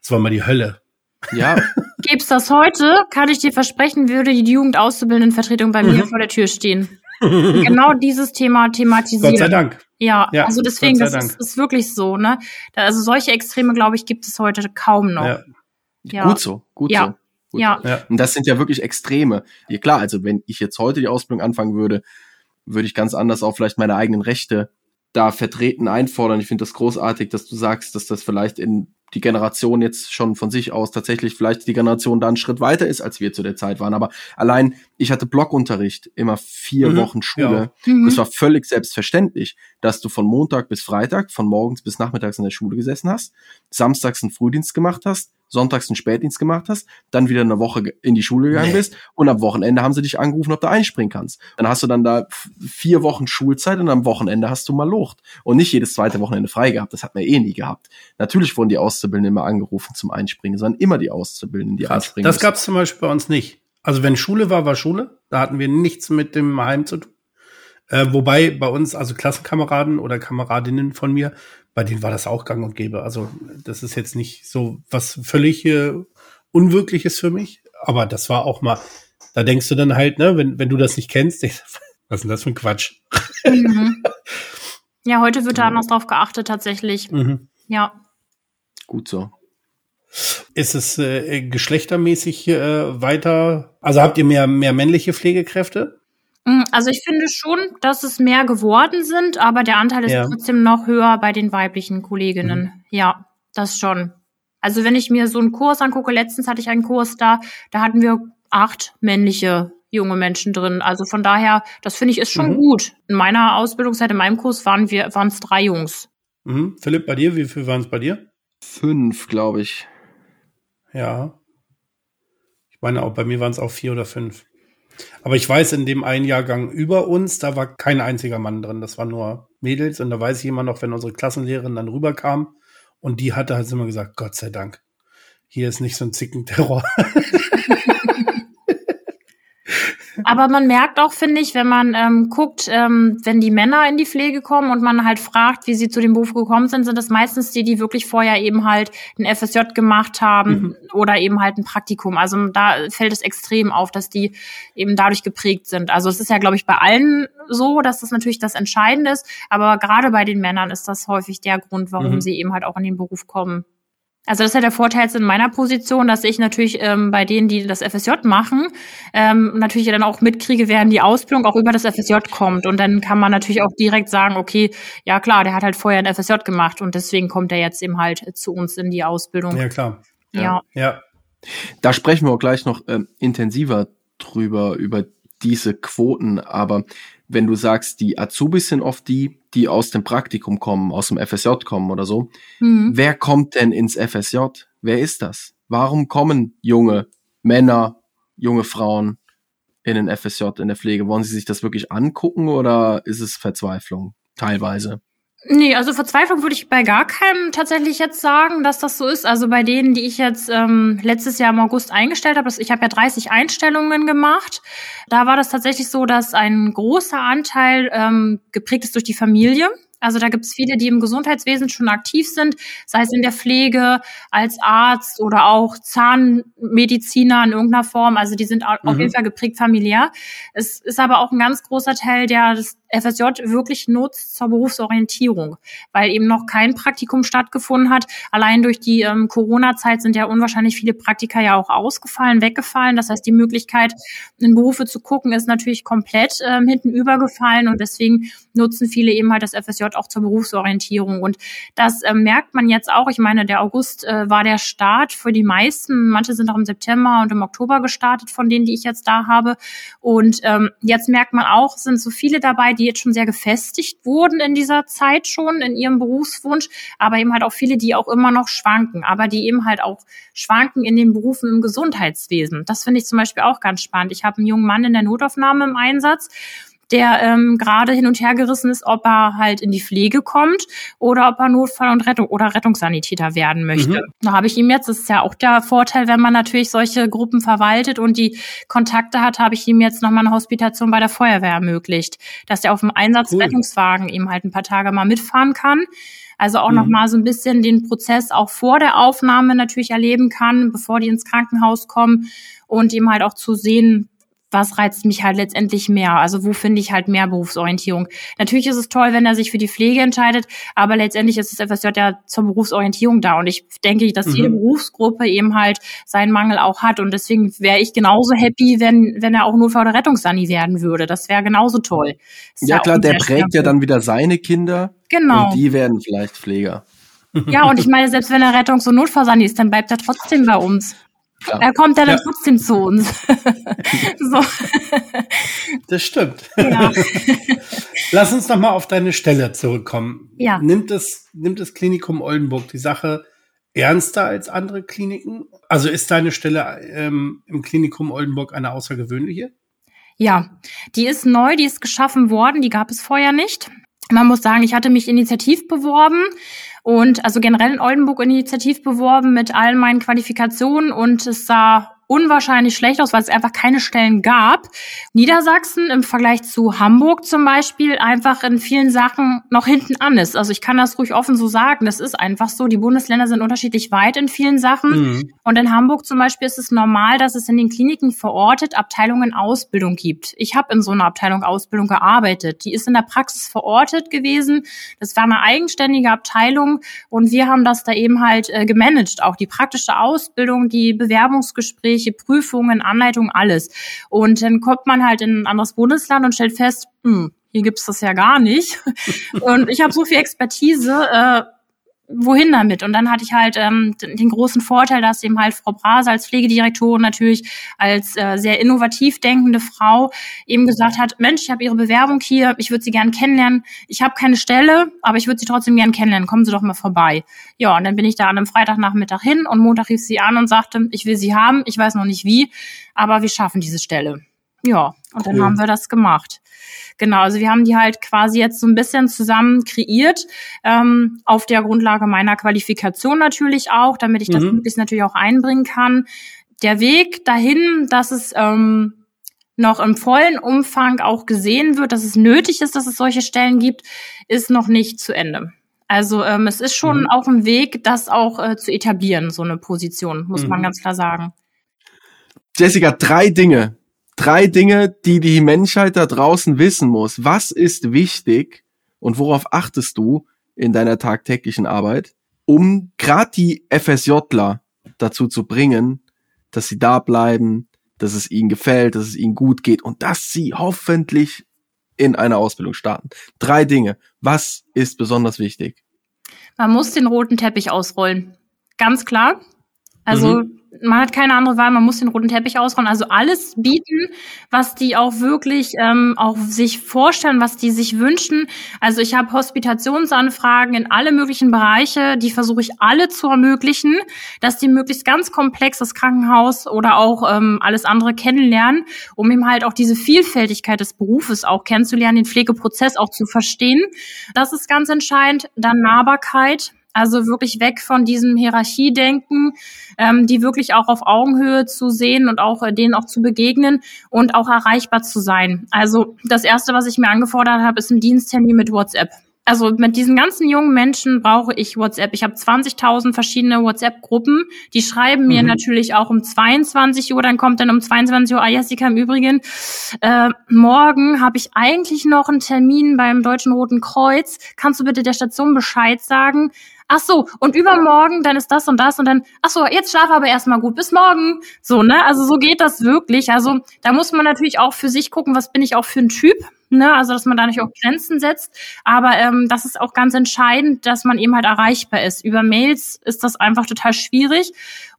Das war mal die Hölle. Ja. Gibt's das heute, kann ich dir versprechen, würde die Jugendauszubildendenvertretung bei mhm. mir vor der Tür stehen. genau dieses Thema thematisieren. Gott sei Dank. Ja, Ja, also deswegen, das ist, ist wirklich so, ne? Da- Also solche Extreme, glaube ich, gibt es heute kaum noch. Ja. Ja. Gut so, gut Ja. so. Gut Ja. Ja. Und das sind ja wirklich Extreme. Ja klar, also wenn ich jetzt heute die Ausbildung anfangen würde, würde ich ganz anders auch vielleicht meine eigenen Rechte da vertreten, einfordern. Ich finde das großartig, dass du sagst, dass das vielleicht in die Generation jetzt schon von sich aus tatsächlich vielleicht die Generation da einen Schritt weiter ist, als wir zu der Zeit waren. Aber allein, ich hatte Blockunterricht, immer vier Mhm, Wochen Schule. Mhm. Es war völlig selbstverständlich, dass du von Montag bis Freitag, von morgens bis nachmittags in der Schule gesessen hast, samstags einen Frühdienst gemacht hast, sonntags einen Spätdienst gemacht hast, dann wieder eine Woche in die Schule gegangen Nee. bist und am Wochenende haben sie dich angerufen, ob du einspringen kannst. Dann hast du dann da vier Wochen Schulzeit und am Wochenende hast du mal Lucht. Und nicht jedes zweite Wochenende frei gehabt, das hat man eh nie gehabt. Natürlich wurden die Auszubildenden immer angerufen zum Einspringen, sondern immer die Auszubildenden, die Krass. einspringen Das gab es zum Beispiel bei uns nicht. Also wenn Schule war, war Schule. Da hatten wir nichts mit dem Heim zu tun. Äh, wobei bei uns, also Klassenkameraden oder Kameradinnen von mir, bei denen war das auch gang und gäbe. Also das ist jetzt nicht so was völlig äh, Unwirkliches für mich. Aber das war auch mal, da denkst du dann halt, ne, wenn, wenn du das nicht kennst, denkst, was ist denn das für ein Quatsch? Mhm. Ja, heute wird da anders drauf geachtet, tatsächlich. Mhm. Ja. Gut so. Ist es äh, geschlechtermäßig äh, weiter? Also habt ihr mehr, mehr männliche Pflegekräfte? Mm, Also ich finde schon, dass es mehr geworden sind, aber der Anteil ist Ja. trotzdem noch höher bei den weiblichen Kolleginnen. Ja, das schon. Also wenn ich mir so einen Kurs angucke, letztens hatte ich einen Kurs da, da hatten wir acht männliche junge Menschen drin. Also von daher, das finde ich ist schon Mhm. gut. In meiner Ausbildungszeit, in meinem Kurs waren wir, waren es drei Jungs. Mhm. Philipp, bei dir, wie viel waren es bei dir? Fünf, glaube ich. Ja. Ich meine, auch bei mir waren es auch vier oder fünf. Aber ich weiß, in dem einen Jahrgang über uns, da war kein einziger Mann drin. Das waren nur Mädels. Und da weiß ich immer noch, wenn unsere Klassenlehrerin dann rüberkam und die hatte halt immer gesagt, Gott sei Dank, hier ist nicht so ein Zickenterror. Aber man merkt auch, finde ich, wenn man ähm, guckt, ähm, wenn die Männer in die Pflege kommen und man halt fragt, wie sie zu dem Beruf gekommen sind, sind das meistens die, die wirklich vorher eben halt ein FSJ gemacht haben oder eben halt ein Praktikum. Also da fällt es extrem auf, dass die eben dadurch geprägt sind. Also es ist ja, glaube ich, bei allen so, dass das natürlich das Entscheidende ist, aber gerade bei den Männern ist das häufig der Grund, warum Mhm. sie eben halt auch in den Beruf kommen. Also das ist ja der Vorteil jetzt in meiner Position, dass ich natürlich ähm, bei denen, die das FSJ machen, ähm, natürlich dann auch mitkriege, während die Ausbildung auch über das FSJ kommt. Und dann kann man natürlich auch direkt sagen, okay, ja klar, der hat halt vorher ein FSJ gemacht und deswegen kommt er jetzt eben halt zu uns in die Ausbildung. ja, klar. ja. Ja. Da sprechen wir auch gleich noch ähm, intensiver drüber, über diese Quoten. Aber wenn du sagst, die Azubis sind oft die, die aus dem Praktikum kommen, aus dem FSJ kommen oder so. Mhm. Wer kommt denn ins FSJ? Wer ist das? Warum kommen junge Männer, junge Frauen in den FSJ in der Pflege? Wollen sie sich das wirklich angucken oder ist es Verzweiflung? Teilweise. Nee, also Verzweiflung würde ich bei gar keinem tatsächlich jetzt sagen, dass das so ist. Also bei denen, die ich jetzt ähm, letztes Jahr im August eingestellt habe, ich habe ja 30 Einstellungen gemacht, da war das tatsächlich so, dass ein großer Anteil ähm, geprägt ist durch die Familie. Also da gibt es viele, die im Gesundheitswesen schon aktiv sind, sei es in der Pflege, als Arzt oder auch Zahnmediziner in irgendeiner Form. Also die sind au- auf Mhm. jeden Fall geprägt familiär. Es ist aber auch ein ganz großer Teil, der das FSJ wirklich nutzt zur Berufsorientierung, weil eben noch kein Praktikum stattgefunden hat. Allein durch die ähm, Corona-Zeit sind ja unwahrscheinlich viele Praktika ja auch ausgefallen, weggefallen. Das heißt, die Möglichkeit, in Berufe zu gucken, ist natürlich komplett ähm, hinten übergefallen und deswegen nutzen viele eben halt das FSJ auch zur Berufsorientierung. Und das ähm, merkt man jetzt auch. Ich meine, der August äh, war der Start für die meisten. Manche sind auch im September und im Oktober gestartet, von denen, die ich jetzt da habe. Und ähm, jetzt merkt man auch, sind so viele dabei, die jetzt schon sehr gefestigt wurden in dieser Zeit schon, in ihrem Berufswunsch, aber eben halt auch viele, die auch immer noch schwanken, aber die eben halt auch schwanken in den Berufen im Gesundheitswesen. Das finde ich zum Beispiel auch ganz spannend. Ich habe einen jungen Mann in der Notaufnahme im Einsatz, der ähm, gerade hin und her gerissen ist, ob er halt in die Pflege kommt oder ob er Notfall- und Rettung oder Rettungssanitäter werden möchte. Mhm. Da habe ich ihm jetzt, das ist ja auch der Vorteil, wenn man natürlich solche Gruppen verwaltet und die Kontakte hat, habe ich ihm jetzt nochmal eine Hospitation bei der Feuerwehr ermöglicht, dass er auf dem Einsatzrettungswagen eben halt ein paar Tage mal mitfahren kann. Also auch Mhm. noch mal so ein bisschen den Prozess auch vor der Aufnahme natürlich erleben kann, bevor die ins Krankenhaus kommen und eben halt auch zu sehen, was reizt mich halt letztendlich mehr? Also wo finde ich halt mehr Berufsorientierung? Natürlich ist es toll, wenn er sich für die Pflege entscheidet, aber letztendlich ist das FSJ ja zur Berufsorientierung da. Und ich denke, dass mhm. jede Berufsgruppe eben halt seinen Mangel auch hat. Und deswegen wäre ich genauso happy, wenn, wenn er auch Notfall- oder Rettungssani werden würde. Das wäre genauso toll. Ja, klar, der prägt ja dann wieder seine Kinder. Genau. Und die werden vielleicht Pfleger. Ja, und ich meine, selbst wenn er Rettungs- und Notfallsani ist, dann bleibt er trotzdem bei uns. Klar. Er kommt dann ja. trotzdem zu uns. so. Das stimmt. Ja. Lass uns noch mal auf deine Stelle zurückkommen. Ja. Nimmt das, nimmt das Klinikum Oldenburg die Sache ernster als andere Kliniken? Also ist deine Stelle ähm, im Klinikum Oldenburg eine außergewöhnliche? Ja, die ist neu, die ist geschaffen worden, die gab es vorher nicht. Man muss sagen, ich hatte mich initiativ beworben und also generell in Oldenburg initiativ beworben mit all meinen Qualifikationen und es sah unwahrscheinlich schlecht aus, weil es einfach keine Stellen gab. Niedersachsen im Vergleich zu Hamburg zum Beispiel einfach in vielen Sachen noch hinten an ist. Also ich kann das ruhig offen so sagen. Das ist einfach so. Die Bundesländer sind unterschiedlich weit in vielen Sachen. Mhm. Und in Hamburg zum Beispiel ist es normal, dass es in den Kliniken verortet Abteilungen Ausbildung gibt. Ich habe in so einer Abteilung Ausbildung gearbeitet. Die ist in der Praxis verortet gewesen. Das war eine eigenständige Abteilung und wir haben das da eben halt äh, gemanagt. Auch die praktische Ausbildung, die Bewerbungsgespräche, sämtliche Prüfungen, Anleitungen, alles. Und dann kommt man halt in ein anderes Bundesland und stellt fest, hm, hier gibt's das ja gar nicht. und ich habe so viel Expertise, äh, wohin damit? Und dann hatte ich halt ähm, den großen Vorteil, dass eben halt Frau Brase als Pflegedirektorin natürlich als äh, sehr innovativ denkende Frau eben gesagt hat, Mensch, ich habe Ihre Bewerbung hier, ich würde Sie gern kennenlernen. Ich habe keine Stelle, aber ich würde Sie trotzdem gern kennenlernen. Kommen Sie doch mal vorbei. Ja, und dann bin ich da an einem Freitagnachmittag hin und Montag rief sie an und sagte, ich will Sie haben, ich weiß noch nicht wie, aber wir schaffen diese Stelle. Ja, und cool. dann haben wir das gemacht. Genau, also wir haben die halt quasi jetzt so ein bisschen zusammen kreiert, ähm, auf der Grundlage meiner Qualifikation natürlich auch, damit ich das mhm. möglichst natürlich auch einbringen kann. Der Weg dahin, dass es ähm, noch im vollen Umfang auch gesehen wird, dass es nötig ist, dass es solche Stellen gibt, ist noch nicht zu Ende. Also ähm, es ist schon mhm. auch ein Weg, das auch äh, zu etablieren, so eine Position, muss mhm. man ganz klar sagen. Jessica, drei Dinge, drei Dinge, die die Menschheit da draußen wissen muss. Was ist wichtig und worauf achtest du in deiner tagtäglichen Arbeit, um gerade die FSJler dazu zu bringen, dass sie da bleiben, dass es ihnen gefällt, dass es ihnen gut geht und dass sie hoffentlich in einer Ausbildung starten. Drei Dinge. Was ist besonders wichtig? Man muss den roten Teppich ausrollen. Ganz klar. Also mhm man hat keine andere Wahl, man muss den roten Teppich ausrollen. Also alles bieten, was die auch wirklich ähm, auch sich vorstellen, was die sich wünschen. Also ich habe Hospitationsanfragen in alle möglichen Bereiche, die versuche ich alle zu ermöglichen, dass die möglichst ganz komplex das Krankenhaus oder auch ähm, alles andere kennenlernen, um eben halt auch diese Vielfältigkeit des Berufes auch kennenzulernen, den Pflegeprozess auch zu verstehen. Das ist ganz entscheidend. Dann Nahbarkeit also wirklich weg von diesem Hierarchiedenken, ähm, die wirklich auch auf Augenhöhe zu sehen und auch äh, denen auch zu begegnen und auch erreichbar zu sein. Also das erste, was ich mir angefordert habe, ist ein Diensthandy mit WhatsApp also mit diesen ganzen jungen Menschen brauche ich WhatsApp. Ich habe 20.000 verschiedene WhatsApp-Gruppen. Die schreiben mir mhm. natürlich auch um 22 Uhr. Dann kommt dann um 22 Uhr, ah, Jessica, im Übrigen, äh, morgen habe ich eigentlich noch einen Termin beim Deutschen Roten Kreuz. Kannst du bitte der Station Bescheid sagen? Ach so, und übermorgen, dann ist das und das und dann, ach so, jetzt schlaf aber erstmal gut, bis morgen. So, ne? Also so geht das wirklich. Also da muss man natürlich auch für sich gucken, was bin ich auch für ein Typ ne? Also dass man da nicht auch Grenzen setzt. Aber ähm, das ist auch ganz entscheidend, dass man eben halt erreichbar ist. Über Mails ist das einfach total schwierig.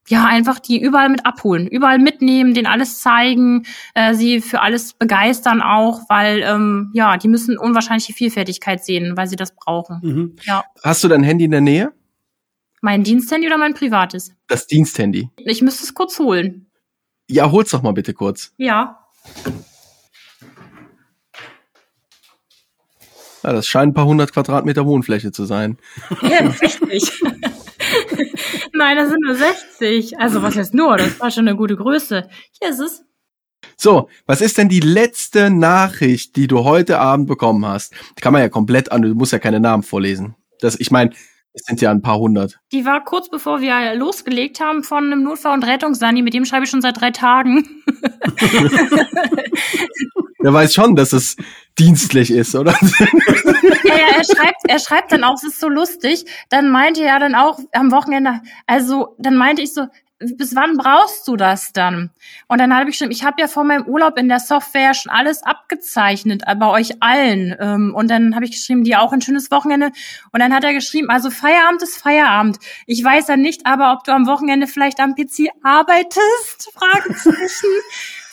Ja, einfach die überall mit abholen, überall mitnehmen, denen alles zeigen, äh, sie für alles begeistern auch, weil ähm, ja, die müssen unwahrscheinliche Vielfältigkeit sehen, weil sie das brauchen. Mhm. Ja. Hast du dein Handy in der Nähe? Mein Diensthandy oder mein privates? Das Diensthandy. Ich müsste es kurz holen. Ja, hol's doch mal bitte kurz. Ja. Ja, das scheint ein paar hundert Quadratmeter Wohnfläche zu sein. Ja, 60. Nein, das sind nur 60. Also was heißt nur? Das war schon eine gute Größe. Hier ist es. So, was ist denn die letzte Nachricht, die du heute Abend bekommen hast? Die kann man ja komplett an, du musst ja keine Namen vorlesen. Das, ich meine, Es sind ja ein paar hundert. Die war kurz bevor wir losgelegt haben von einem Notfall- und Rettungssani, mit dem schreibe ich schon seit drei Tagen. Der weiß schon, dass es dienstlich ist, oder? ja, ja, er schreibt, er schreibt dann auch, es ist so lustig. Dann meinte er dann auch am Wochenende, also dann meinte ich so, bis wann brauchst du das dann? Und dann habe ich schon, ich habe ja vor meinem Urlaub in der Software schon alles abgezeichnet, bei euch allen. Ähm, und dann habe ich geschrieben, dir auch ein schönes Wochenende. Und dann hat er geschrieben, also Feierabend ist Feierabend. Ich weiß ja nicht, aber ob du am Wochenende vielleicht am PC arbeitest? Fragezeichen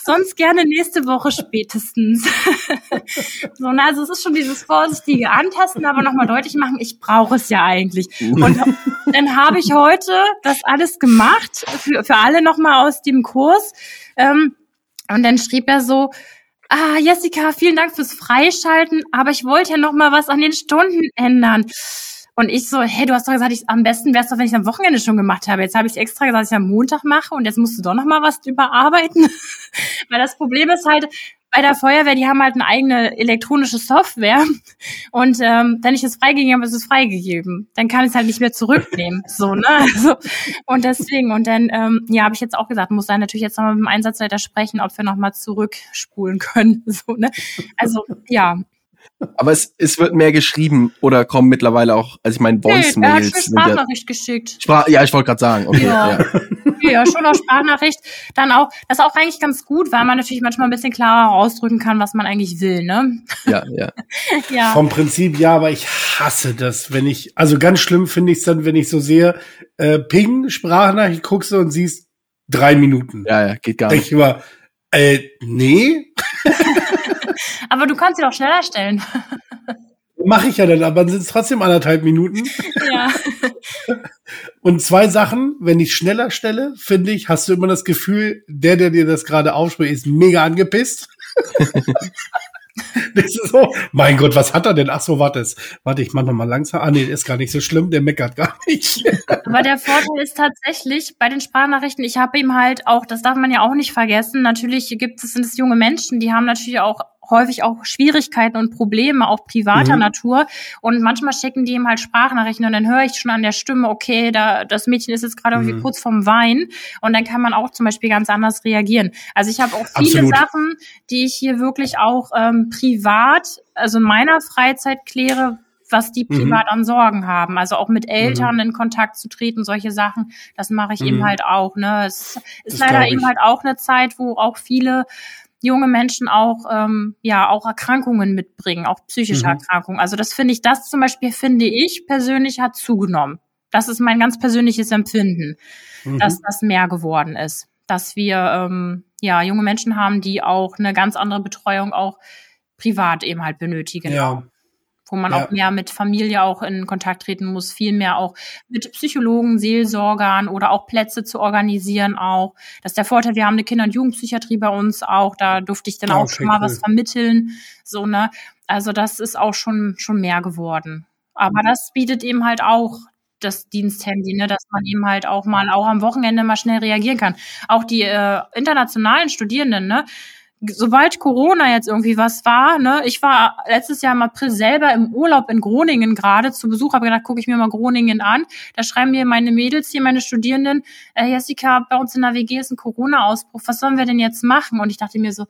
sonst gerne nächste Woche spätestens. so, na, also es ist schon dieses vorsichtige Antasten, aber nochmal deutlich machen, ich brauche es ja eigentlich. Und dann habe ich heute das alles gemacht, für, für alle nochmal aus dem Kurs. Ähm, und dann schrieb er so, Ah, Jessica, vielen Dank fürs Freischalten, aber ich wollte ja noch mal was an den Stunden ändern. Und ich so, hey, du hast doch gesagt, ich, am besten wär's doch, wenn ich am Wochenende schon gemacht habe. Jetzt habe ich extra gesagt, dass ich am Montag mache und jetzt musst du doch noch mal was überarbeiten. Weil das Problem ist halt, bei der Feuerwehr, die haben halt eine eigene elektronische Software. Und ähm, wenn ich es freigegeben habe, ist es freigegeben. Dann kann ich es halt nicht mehr zurücknehmen. so, ne? Also, und deswegen, und dann, ähm, ja, habe ich jetzt auch gesagt, muss dann natürlich jetzt nochmal mit dem Einsatzleiter sprechen, ob wir nochmal zurückspulen können. So, ne? Also, ja, aber es, es wird mehr geschrieben oder kommen mittlerweile auch, also ich meine, Voice-Mails. Nee, er hat mir Sprachnachricht geschickt. Sprach, ja, ich wollte gerade sagen. Okay, ja. Ja. ja, schon auch Sprachnachricht. Dann auch, das ist auch eigentlich ganz gut, weil man natürlich manchmal ein bisschen klarer ausdrücken kann, was man eigentlich will, ne? Ja, ja. ja. Vom Prinzip ja, aber ich hasse das, wenn ich, also ganz schlimm finde ich es dann, wenn ich so sehe, äh, Ping, Sprachnachricht guckst du und siehst drei Minuten. Ja, ja, geht gar Denk nicht. Ich immer, äh, nee. aber du kannst sie doch schneller stellen. Mache ich ja dann, aber dann sind es trotzdem anderthalb Minuten. Ja. Und zwei Sachen, wenn ich schneller stelle, finde ich, hast du immer das Gefühl, der, der dir das gerade aufspricht, ist mega angepisst. Das ist so, mein Gott, was hat er denn? Ach so, warte, warte, ich mach noch mal langsam. Ah, nee, ist gar nicht so schlimm, der meckert gar nicht. Aber der Vorteil ist tatsächlich bei den Sprachnachrichten, ich habe ihm halt auch, das darf man ja auch nicht vergessen, natürlich gibt es, sind es junge Menschen, die haben natürlich auch häufig auch Schwierigkeiten und Probleme, auch privater mhm. Natur. Und manchmal schicken die ihm halt Sprachnachrichten und dann höre ich schon an der Stimme, okay, da, das Mädchen ist jetzt gerade mhm. irgendwie kurz vorm Wein. Und dann kann man auch zum Beispiel ganz anders reagieren. Also ich habe auch viele Absolut. Sachen, die ich hier wirklich auch ähm, privat, also in meiner Freizeit kläre, was die mhm. privat mhm. an Sorgen haben. Also auch mit Eltern mhm. in Kontakt zu treten, solche Sachen, das mache ich mhm. eben halt auch. Ne? Es ist das leider eben halt auch eine Zeit, wo auch viele junge Menschen auch ähm, ja auch Erkrankungen mitbringen, auch psychische mhm. Erkrankungen. Also das finde ich, das zum Beispiel finde ich persönlich hat zugenommen. Das ist mein ganz persönliches Empfinden, mhm. dass das mehr geworden ist, dass wir ähm, ja junge Menschen haben, die auch eine ganz andere Betreuung auch privat eben halt benötigen. Ja wo man ja. auch mehr mit Familie auch in Kontakt treten muss, viel mehr auch mit Psychologen, Seelsorgern oder auch Plätze zu organisieren auch. Das ist der Vorteil, wir haben eine Kinder- und Jugendpsychiatrie bei uns auch, da durfte ich dann auch schon mal cool. was vermitteln, so, ne. Also das ist auch schon, schon mehr geworden. Aber das bietet eben halt auch das Diensthandy, ne, dass man eben halt auch mal auch am Wochenende mal schnell reagieren kann. Auch die äh, internationalen Studierenden, ne, sobald Corona jetzt irgendwie was war, ne, ich war letztes Jahr im April selber im Urlaub in Groningen gerade zu Besuch, habe gedacht, gucke ich mir mal Groningen an. Da schreiben mir meine Mädels hier, meine Studierenden, äh, Jessica, bei uns in der WG ist ein Corona-Ausbruch, was sollen wir denn jetzt machen? Und ich dachte mir so,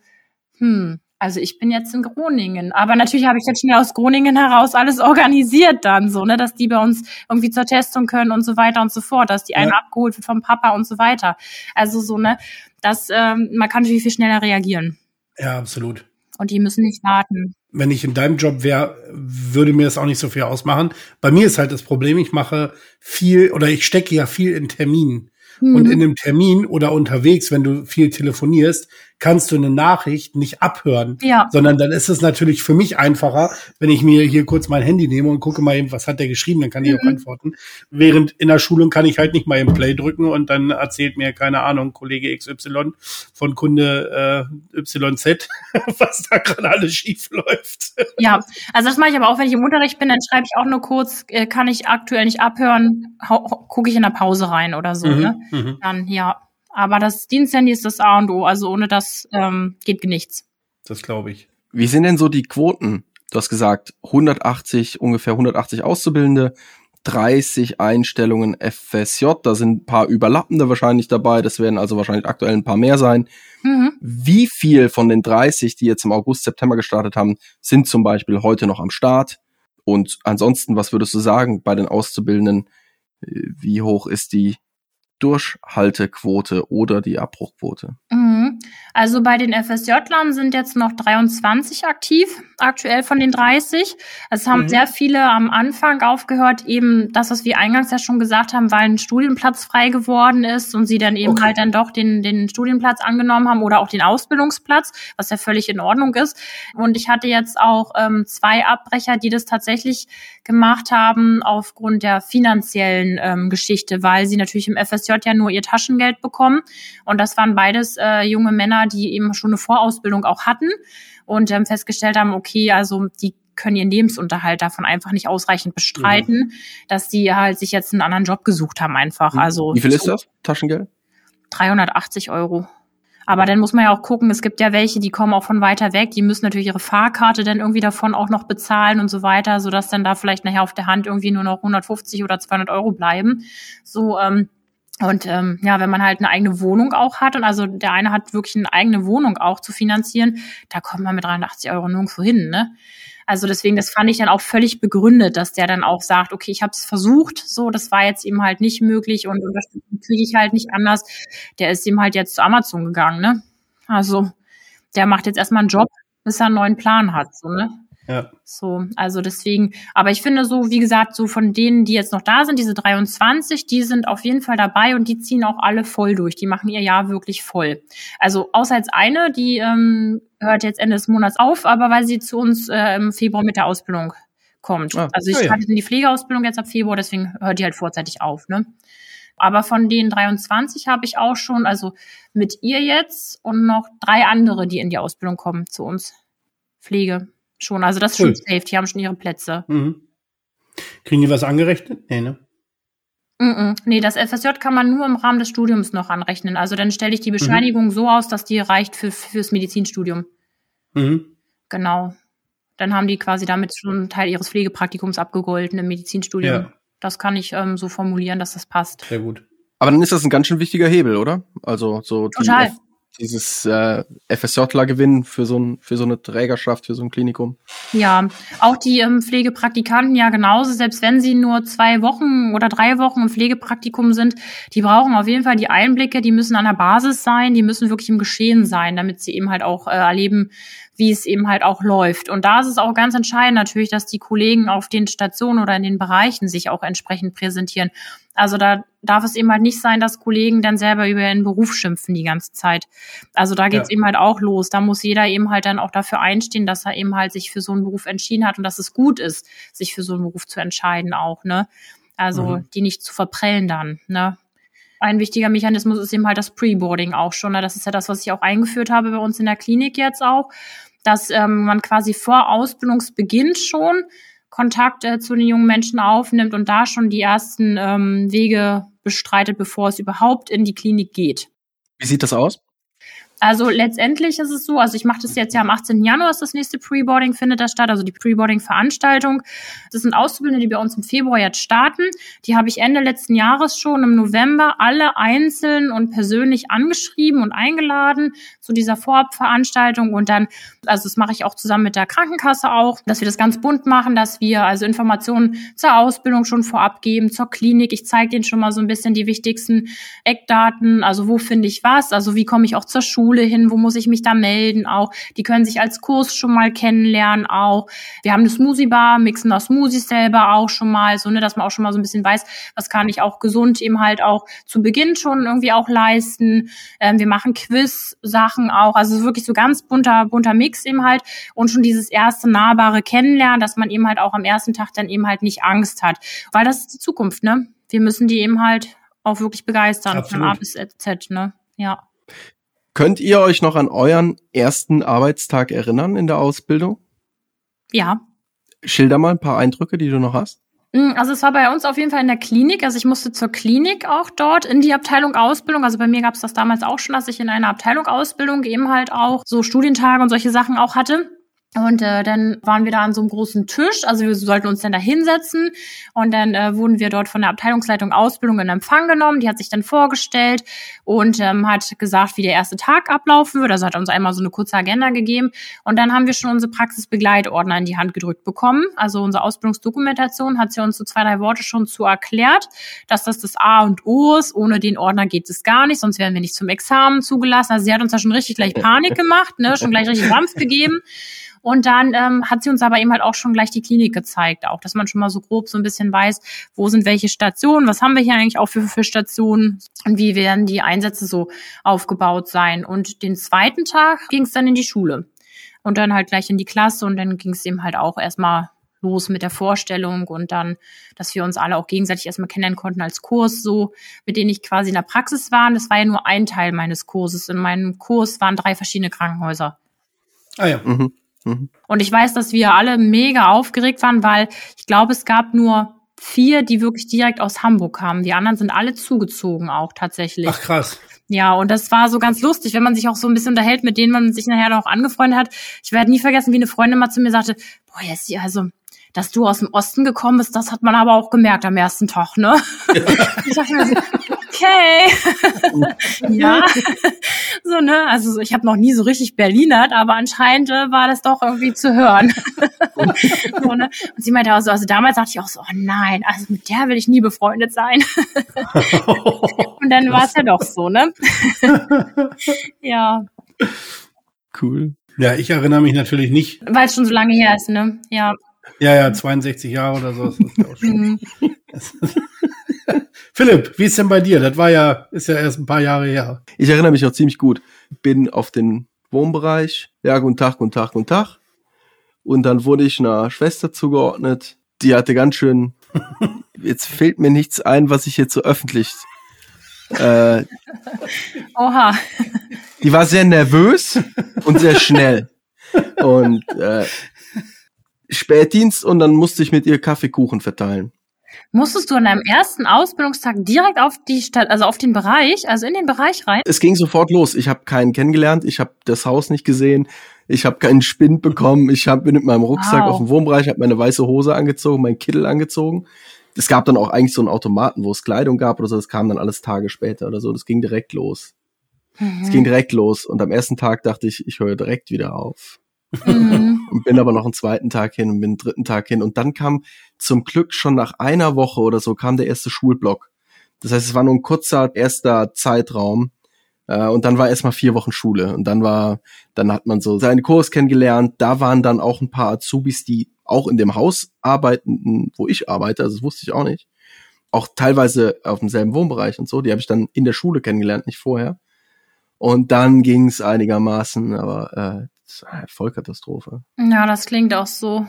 hm, also ich bin jetzt in Groningen. Aber natürlich habe ich jetzt schnell aus Groningen heraus alles organisiert dann so, ne, dass die bei uns irgendwie zur Testung können und so weiter und so fort, dass die ja. einen abgeholt wird vom Papa und so weiter. Also so, ne, dass ähm, man kann natürlich viel schneller reagieren. Ja, absolut. Und die müssen nicht warten. Wenn ich in deinem Job wäre, würde mir das auch nicht so viel ausmachen. Bei mir ist halt das Problem, ich mache viel oder ich stecke ja viel in Terminen. Mhm. Und in einem Termin oder unterwegs, wenn du viel telefonierst, kannst du eine Nachricht nicht abhören, ja. sondern dann ist es natürlich für mich einfacher, wenn ich mir hier kurz mein Handy nehme und gucke mal eben, was hat der geschrieben, dann kann ich mhm. auch antworten. Während in der Schulung kann ich halt nicht mal im Play drücken und dann erzählt mir, keine Ahnung, Kollege XY von Kunde äh, YZ, was da gerade alles schief läuft. Ja, also das mache ich aber auch, wenn ich im Unterricht bin, dann schreibe ich auch nur kurz, äh, kann ich aktuell nicht abhören, gucke ich in der Pause rein oder so. Mhm. Ne? Mhm. Dann ja. Aber das Diensthandy ist das A und O. Also ohne das ähm, geht nichts. Das glaube ich. Wie sind denn so die Quoten? Du hast gesagt, 180, ungefähr 180 Auszubildende, 30 Einstellungen FSJ. Da sind ein paar überlappende wahrscheinlich dabei. Das werden also wahrscheinlich aktuell ein paar mehr sein. Mhm. Wie viel von den 30, die jetzt im August, September gestartet haben, sind zum Beispiel heute noch am Start? Und ansonsten, was würdest du sagen bei den Auszubildenden? Wie hoch ist die Durchhaltequote oder die Abbruchquote? Mhm. Also bei den FSJ-Lern sind jetzt noch 23 aktiv, aktuell von den 30. Es haben mhm. sehr viele am Anfang aufgehört, eben das, was wir eingangs ja schon gesagt haben, weil ein Studienplatz frei geworden ist und sie dann eben okay. halt dann doch den, den Studienplatz angenommen haben oder auch den Ausbildungsplatz, was ja völlig in Ordnung ist. Und ich hatte jetzt auch ähm, zwei Abbrecher, die das tatsächlich gemacht haben aufgrund der finanziellen ähm, Geschichte, weil sie natürlich im FSJ ja nur ihr Taschengeld bekommen. Und das waren beides äh, junge Männer, die eben schon eine Vorausbildung auch hatten und ähm, festgestellt haben, okay, also die können ihren Lebensunterhalt davon einfach nicht ausreichend bestreiten, mhm. dass die halt sich jetzt einen anderen Job gesucht haben einfach. Also wie viel ist das Taschengeld? 380 Euro. Aber dann muss man ja auch gucken, es gibt ja welche, die kommen auch von weiter weg, die müssen natürlich ihre Fahrkarte dann irgendwie davon auch noch bezahlen und so weiter, sodass dann da vielleicht nachher auf der Hand irgendwie nur noch 150 oder 200 Euro bleiben. So, ähm, und ähm, ja, wenn man halt eine eigene Wohnung auch hat und also der eine hat wirklich eine eigene Wohnung auch zu finanzieren, da kommt man mit 83 Euro nirgendwo hin, ne? Also deswegen, das fand ich dann auch völlig begründet, dass der dann auch sagt, okay, ich habe es versucht, so, das war jetzt eben halt nicht möglich und Unterstützung kriege ich halt nicht anders. Der ist eben halt jetzt zu Amazon gegangen, ne? Also der macht jetzt erstmal einen Job, bis er einen neuen Plan hat, so, ne? Ja. So, also deswegen, aber ich finde so, wie gesagt, so von denen, die jetzt noch da sind, diese 23, die sind auf jeden Fall dabei und die ziehen auch alle voll durch. Die machen ihr Jahr wirklich voll. Also außer jetzt eine, die ähm, hört jetzt Ende des Monats auf, aber weil sie zu uns äh, im Februar mit der Ausbildung kommt. Ah, also ich ja, ja. in die Pflegeausbildung jetzt ab Februar, deswegen hört die halt vorzeitig auf, ne? Aber von den 23 habe ich auch schon, also mit ihr jetzt und noch drei andere, die in die Ausbildung kommen zu uns. Pflege schon. Also das ist cool. schon safe. Die haben schon ihre Plätze. Mhm. Kriegen die was angerechnet? Nee, ne? Mm. Nee, das FSJ kann man nur im Rahmen des Studiums noch anrechnen. Also dann stelle ich die Bescheinigung mhm. so aus, dass die reicht für, fürs Medizinstudium. Mhm. Genau. Dann haben die quasi damit schon einen Teil ihres Pflegepraktikums abgegolten im Medizinstudium. Ja. Das kann ich ähm, so formulieren, dass das passt. Sehr gut. Aber dann ist das ein ganz schön wichtiger Hebel, oder? Also so Total dieses äh, FSJler-Gewinn für so, ein, für so eine Trägerschaft, für so ein Klinikum. Ja, auch die ähm, Pflegepraktikanten ja genauso, selbst wenn sie nur zwei Wochen oder drei Wochen im Pflegepraktikum sind, die brauchen auf jeden Fall die Einblicke, die müssen an der Basis sein, die müssen wirklich im Geschehen sein, damit sie eben halt auch äh, erleben, wie es eben halt auch läuft. Und da ist es auch ganz entscheidend natürlich, dass die Kollegen auf den Stationen oder in den Bereichen sich auch entsprechend präsentieren. Also da darf es eben halt nicht sein, dass Kollegen dann selber über ihren Beruf schimpfen die ganze Zeit. Also da geht's ja. eben halt auch los. Da muss jeder eben halt dann auch dafür einstehen, dass er eben halt sich für so einen Beruf entschieden hat und dass es gut ist, sich für so einen Beruf zu entscheiden auch, ne? Also mhm. die nicht zu verprellen dann, ne? Ein wichtiger Mechanismus ist eben halt das Preboarding auch schon. Ne? Das ist ja das, was ich auch eingeführt habe bei uns in der Klinik jetzt auch dass ähm, man quasi vor Ausbildungsbeginn schon Kontakt äh, zu den jungen Menschen aufnimmt und da schon die ersten ähm, Wege bestreitet, bevor es überhaupt in die Klinik geht. Wie sieht das aus? Also letztendlich ist es so, also ich mache das jetzt ja am 18. Januar ist das nächste Preboarding findet das statt, also die Preboarding-Veranstaltung. Das sind Auszubildende, die bei uns im Februar jetzt starten. Die habe ich Ende letzten Jahres schon im November alle einzeln und persönlich angeschrieben und eingeladen zu dieser Vorabveranstaltung und dann, also das mache ich auch zusammen mit der Krankenkasse auch, dass wir das ganz bunt machen, dass wir also Informationen zur Ausbildung schon vorab geben, zur Klinik. Ich zeige denen schon mal so ein bisschen die wichtigsten Eckdaten, also wo finde ich was, also wie komme ich auch zur Schule Schule hin, wo muss ich mich da melden auch. Die können sich als Kurs schon mal kennenlernen auch. Wir haben eine Smoothie Bar, mixen das Smoothies selber auch schon mal, so ne, dass man auch schon mal so ein bisschen weiß, was kann ich auch gesund eben halt auch zu Beginn schon irgendwie auch leisten. Ähm, wir machen Quiz-Sachen auch, also wirklich so ganz bunter, bunter Mix eben halt und schon dieses erste nahbare Kennenlernen, dass man eben halt auch am ersten Tag dann eben halt nicht Angst hat, weil das ist die Zukunft, ne? Wir müssen die eben halt auch wirklich begeistern Absolut. von A bis Z, ne? Ja. Könnt ihr euch noch an euren ersten Arbeitstag erinnern in der Ausbildung? Ja. Schilder mal ein paar Eindrücke, die du noch hast. Mm, also es war bei uns auf jeden Fall in der Klinik. Also ich musste zur Klinik auch dort in die Abteilung Ausbildung. Also bei mir gab es das damals auch schon, dass ich in einer Abteilung Ausbildung eben halt auch so Studientage und solche Sachen auch hatte. Und äh, dann waren wir da an so einem großen Tisch, also wir sollten uns dann da hinsetzen und dann äh, wurden wir dort von der Abteilungsleitung Ausbildung in Empfang genommen. Die hat sich dann vorgestellt und ähm, hat gesagt, wie der erste Tag ablaufen wird. Also hat uns einmal so eine kurze Agenda gegeben und dann haben wir schon unsere Praxisbegleitordner in die Hand gedrückt bekommen. Also unsere Ausbildungsdokumentation hat sie uns so zwei, drei Worte schon zu erklärt, dass das das A und O ist. Ohne den Ordner geht es gar nicht, sonst wären wir nicht zum Examen zugelassen. Also sie hat uns da schon richtig gleich Panik gemacht, ne, schon gleich richtig Dampf gegeben. Und dann ähm, hat sie uns aber eben halt auch schon gleich die Klinik gezeigt, auch, dass man schon mal so grob so ein bisschen weiß, wo sind welche Stationen, was haben wir hier eigentlich auch für, für Stationen und wie werden die Einsätze so aufgebaut sein. Und den zweiten Tag ging es dann in die Schule und dann halt gleich in die Klasse und dann ging es eben halt auch erstmal los mit der Vorstellung und dann, dass wir uns alle auch gegenseitig erstmal kennenlernen konnten als Kurs, so mit denen ich quasi in der Praxis war. Das war ja nur ein Teil meines Kurses. In meinem Kurs waren drei verschiedene Krankenhäuser. Ah ja. Mhm. Mhm. Und ich weiß, dass wir alle mega aufgeregt waren, weil ich glaube, es gab nur vier, die wirklich direkt aus Hamburg kamen. Die anderen sind alle zugezogen auch tatsächlich. Ach krass. Ja, und das war so ganz lustig, wenn man sich auch so ein bisschen unterhält, mit denen man sich nachher noch angefreundet hat. Ich werde nie vergessen, wie eine Freundin mal zu mir sagte, boah, jetzt, also dass du aus dem Osten gekommen bist, das hat man aber auch gemerkt am ersten Tag, ne? ich dachte mir so, okay. ja. so, ne? Also ich habe noch nie so richtig Berlinert, aber anscheinend äh, war das doch irgendwie zu hören. so, ne? Und sie meinte auch so, also damals dachte ich auch so, oh nein, also mit der will ich nie befreundet sein. Und dann war es ja doch so, ne? ja. Cool. Ja, ich erinnere mich natürlich nicht. Weil es schon so lange her ist, ne? Ja. Ja, ja, 62 Jahre oder so. Mhm. Philipp, wie ist denn bei dir? Das war ja, ist ja erst ein paar Jahre her. Ich erinnere mich noch ziemlich gut. Bin auf den Wohnbereich. Ja, guten Tag, guten Tag, guten Tag. Und dann wurde ich einer Schwester zugeordnet. Die hatte ganz schön, jetzt fehlt mir nichts ein, was ich jetzt so öffentlich. Äh, Oha. Die war sehr nervös und sehr schnell. Und äh, Spätdienst und dann musste ich mit ihr Kaffeekuchen verteilen. Musstest du an deinem ersten Ausbildungstag direkt auf die Stadt, also auf den Bereich, also in den Bereich rein? Es ging sofort los. Ich habe keinen kennengelernt, ich habe das Haus nicht gesehen, ich habe keinen Spind bekommen, ich hab, bin mit meinem Rucksack wow. auf dem Wohnbereich, habe meine weiße Hose angezogen, meinen Kittel angezogen. Es gab dann auch eigentlich so einen Automaten, wo es Kleidung gab oder so, das kam dann alles Tage später oder so, das ging direkt los. Es mhm. ging direkt los und am ersten Tag dachte ich, ich höre direkt wieder auf. Mhm. und bin aber noch einen zweiten Tag hin und bin einen dritten Tag hin. Und dann kam zum Glück schon nach einer Woche oder so kam der erste Schulblock. Das heißt, es war nur ein kurzer erster Zeitraum. Äh, und dann war erstmal vier Wochen Schule. Und dann war, dann hat man so seinen Kurs kennengelernt. Da waren dann auch ein paar Azubis, die auch in dem Haus arbeiten, wo ich arbeite. Also das wusste ich auch nicht. Auch teilweise auf demselben Wohnbereich und so. Die habe ich dann in der Schule kennengelernt, nicht vorher. Und dann ging es einigermaßen, aber äh, Vollkatastrophe. Ja, das klingt auch so.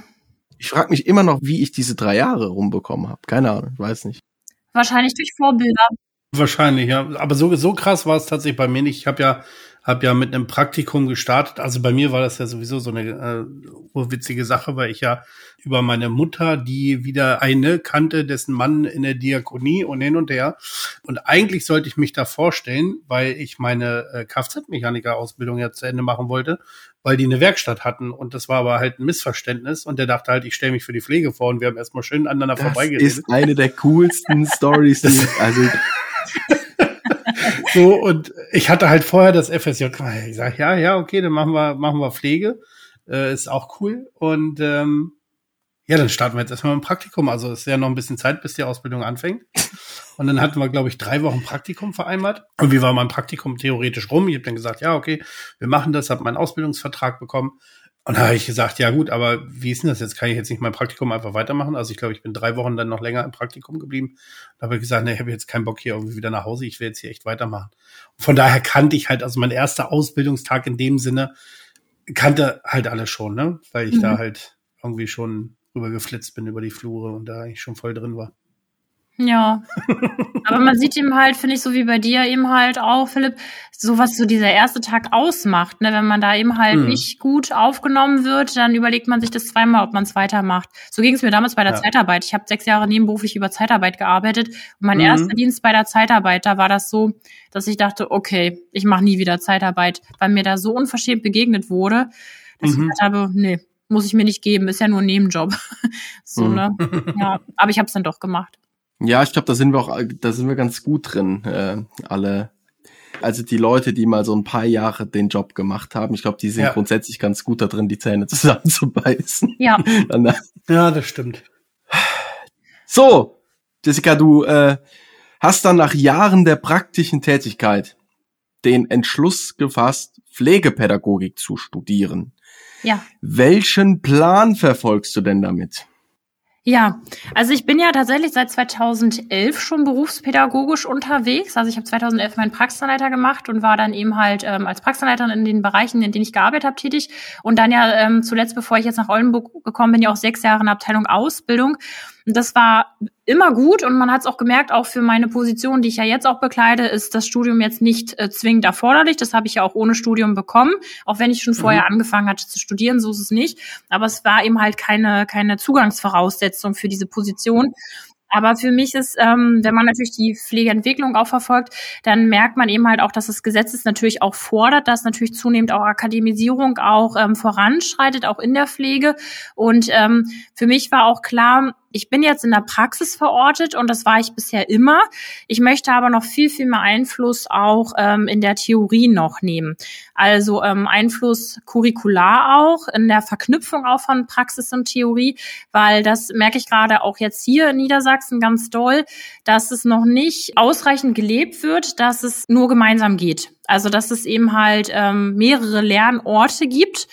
Ich frage mich immer noch, wie ich diese drei Jahre rumbekommen habe. Keine Ahnung, weiß nicht. Wahrscheinlich durch Vorbilder. Wahrscheinlich, ja. Aber so, so krass war es tatsächlich bei mir nicht. Ich habe ja habe ja mit einem Praktikum gestartet. Also bei mir war das ja sowieso so eine äh, urwitzige Sache, weil ich ja über meine Mutter, die wieder eine kannte, dessen Mann in der Diakonie und hin und her. Und eigentlich sollte ich mich da vorstellen, weil ich meine äh, Kfz-Mechaniker-Ausbildung ja zu Ende machen wollte, weil die eine Werkstatt hatten. Und das war aber halt ein Missverständnis. Und der dachte halt, ich stelle mich für die Pflege vor und wir haben erstmal schön aneinander das vorbeigeredet. Das ist eine der coolsten Stories. Also so, und ich hatte halt vorher das FSJ. Ich sage, ja, ja, okay, dann machen wir, machen wir Pflege. Äh, ist auch cool. Und ähm, ja, dann starten wir jetzt erstmal ein Praktikum. Also es ist ja noch ein bisschen Zeit, bis die Ausbildung anfängt. Und dann hatten wir, glaube ich, drei Wochen Praktikum vereinbart. Und wie war mein Praktikum theoretisch rum? Ich habe dann gesagt, ja, okay, wir machen das, habe meinen Ausbildungsvertrag bekommen. Und da habe ich gesagt, ja gut, aber wie ist denn das jetzt? Kann ich jetzt nicht mein Praktikum einfach weitermachen? Also ich glaube, ich bin drei Wochen dann noch länger im Praktikum geblieben. Da habe ich gesagt, nee, ich habe jetzt keinen Bock hier irgendwie wieder nach Hause, ich will jetzt hier echt weitermachen. Und von daher kannte ich halt, also mein erster Ausbildungstag in dem Sinne, kannte halt alles schon, ne? Weil ich mhm. da halt irgendwie schon rüber geflitzt bin über die Flure und da eigentlich schon voll drin war. Ja. Aber man sieht ihm halt, finde ich, so wie bei dir eben halt auch, Philipp, so was so dieser erste Tag ausmacht. Ne? Wenn man da eben halt mhm. nicht gut aufgenommen wird, dann überlegt man sich das zweimal, ob man es weitermacht. So ging es mir damals bei der ja. Zeitarbeit. Ich habe sechs Jahre nebenberuflich über Zeitarbeit gearbeitet. Und mein mhm. erster Dienst bei der Zeitarbeit, da war das so, dass ich dachte, okay, ich mache nie wieder Zeitarbeit, weil mir da so unverschämt begegnet wurde, dass mhm. ich gedacht habe, nee, muss ich mir nicht geben, ist ja nur ein Nebenjob. so, mhm. ne? Ja, aber ich habe es dann doch gemacht. Ja, ich glaube, da sind wir auch, da sind wir ganz gut drin, äh, alle. Also die Leute, die mal so ein paar Jahre den Job gemacht haben, ich glaube, die sind ja. grundsätzlich ganz gut da drin, die Zähne zusammenzubeißen. Ja. ja, das stimmt. So, Jessica, du äh, hast dann nach Jahren der praktischen Tätigkeit den Entschluss gefasst, Pflegepädagogik zu studieren. Ja. Welchen Plan verfolgst du denn damit? Ja, also ich bin ja tatsächlich seit 2011 schon berufspädagogisch unterwegs. Also ich habe 2011 meinen Praxisanleiter gemacht und war dann eben halt ähm, als Praxisanleiterin in den Bereichen, in denen ich gearbeitet habe, tätig. Und dann ja ähm, zuletzt, bevor ich jetzt nach Oldenburg gekommen bin, ja auch sechs Jahre in der Abteilung Ausbildung. Und das war immer gut und man hat es auch gemerkt, auch für meine Position, die ich ja jetzt auch bekleide, ist das Studium jetzt nicht äh, zwingend erforderlich. Das habe ich ja auch ohne Studium bekommen, auch wenn ich schon vorher mhm. angefangen hatte zu studieren, so ist es nicht. Aber es war eben halt keine, keine Zugangsvoraussetzung für diese Position. Aber für mich ist, ähm, wenn man natürlich die Pflegeentwicklung auch verfolgt, dann merkt man eben halt auch, dass das Gesetz es natürlich auch fordert, dass natürlich zunehmend auch Akademisierung auch ähm, voranschreitet, auch in der Pflege. Und ähm, für mich war auch klar, ich bin jetzt in der Praxis verortet und das war ich bisher immer. Ich möchte aber noch viel, viel mehr Einfluss auch ähm, in der Theorie noch nehmen. Also ähm, Einfluss curricular auch, in der Verknüpfung auch von Praxis und Theorie, weil das merke ich gerade auch jetzt hier in Niedersachsen ganz doll, dass es noch nicht ausreichend gelebt wird, dass es nur gemeinsam geht. Also dass es eben halt ähm, mehrere Lernorte gibt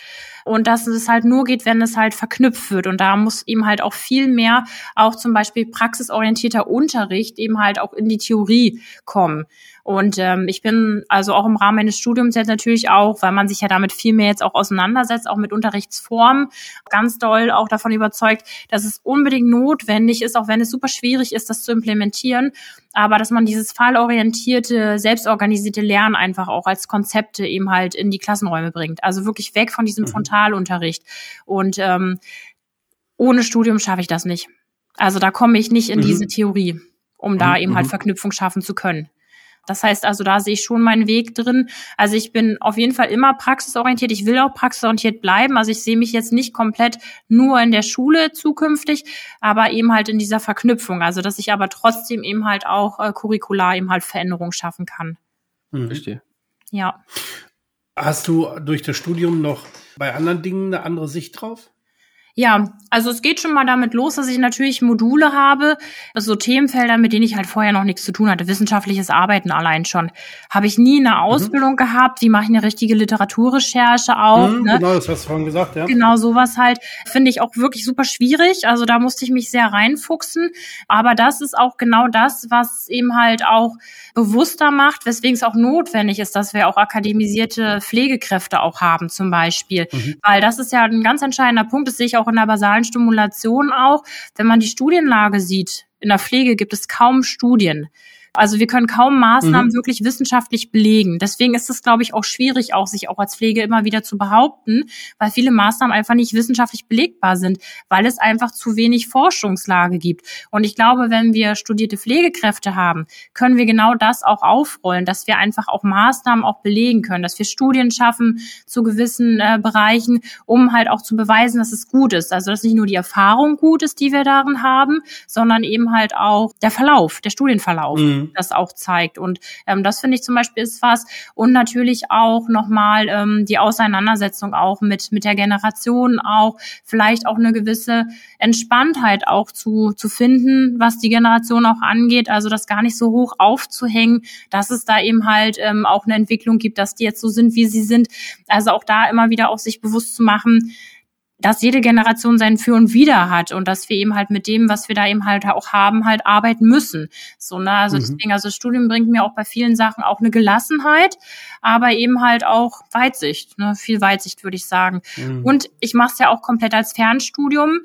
und dass es halt nur geht, wenn es halt verknüpft wird. Und da muss eben halt auch viel mehr auch zum Beispiel praxisorientierter Unterricht eben halt auch in die Theorie kommen. Und ähm, ich bin also auch im Rahmen meines Studiums jetzt natürlich auch, weil man sich ja damit viel mehr jetzt auch auseinandersetzt, auch mit Unterrichtsformen, ganz doll auch davon überzeugt, dass es unbedingt notwendig ist, auch wenn es super schwierig ist, das zu implementieren, aber dass man dieses fallorientierte, selbstorganisierte Lernen einfach auch als Konzepte eben halt in die Klassenräume bringt. Also wirklich weg von diesem mhm. Frontalunterricht. Und ähm, ohne Studium schaffe ich das nicht. Also da komme ich nicht in mhm. diese Theorie, um da mhm. eben halt mhm. Verknüpfung schaffen zu können. Das heißt also, da sehe ich schon meinen Weg drin. Also ich bin auf jeden Fall immer praxisorientiert. Ich will auch praxisorientiert bleiben. Also ich sehe mich jetzt nicht komplett nur in der Schule zukünftig, aber eben halt in dieser Verknüpfung. Also dass ich aber trotzdem eben halt auch äh, curricular eben halt Veränderungen schaffen kann. Hm. Verstehe. Ja. Hast du durch das Studium noch bei anderen Dingen eine andere Sicht drauf? Ja, also es geht schon mal damit los, dass ich natürlich Module habe, so Themenfelder, mit denen ich halt vorher noch nichts zu tun hatte. Wissenschaftliches Arbeiten allein schon. Habe ich nie eine mhm. Ausbildung mhm. gehabt. Wie mache ich eine richtige Literaturrecherche auch? Mhm, ne? Genau, das hast du vorhin gesagt, ja. Genau, sowas halt finde ich auch wirklich super schwierig. Also da musste ich mich sehr reinfuchsen. Aber das ist auch genau das, was eben halt auch bewusster macht, weswegen es auch notwendig ist, dass wir auch akademisierte Pflegekräfte auch haben zum Beispiel. Mhm. Weil das ist ja ein ganz entscheidender Punkt. Das sehe ich auch in der basalen Stimulation auch. Wenn man die Studienlage sieht, in der Pflege gibt es kaum Studien. Also wir können kaum Maßnahmen mhm. wirklich wissenschaftlich belegen. Deswegen ist es, glaube ich, auch schwierig, auch sich auch als Pflege immer wieder zu behaupten, weil viele Maßnahmen einfach nicht wissenschaftlich belegbar sind, weil es einfach zu wenig Forschungslage gibt. Und ich glaube, wenn wir studierte Pflegekräfte haben, können wir genau das auch aufrollen, dass wir einfach auch Maßnahmen auch belegen können, dass wir Studien schaffen zu gewissen äh, Bereichen, um halt auch zu beweisen, dass es gut ist. Also dass nicht nur die Erfahrung gut ist, die wir darin haben, sondern eben halt auch der Verlauf, der Studienverlauf. Mhm. Mhm. das auch zeigt. Und ähm, das finde ich zum Beispiel ist was. Und natürlich auch nochmal ähm, die Auseinandersetzung auch mit, mit der Generation auch, vielleicht auch eine gewisse Entspanntheit auch zu, zu finden, was die Generation auch angeht. Also das gar nicht so hoch aufzuhängen, dass es da eben halt ähm, auch eine Entwicklung gibt, dass die jetzt so sind, wie sie sind. Also auch da immer wieder auch sich bewusst zu machen, dass jede Generation sein Für und Wider hat und dass wir eben halt mit dem, was wir da eben halt auch haben, halt arbeiten müssen. So, ne? Also mhm. deswegen, also das Studium bringt mir auch bei vielen Sachen auch eine Gelassenheit, aber eben halt auch Weitsicht, ne? Viel Weitsicht, würde ich sagen. Mhm. Und ich mache es ja auch komplett als Fernstudium.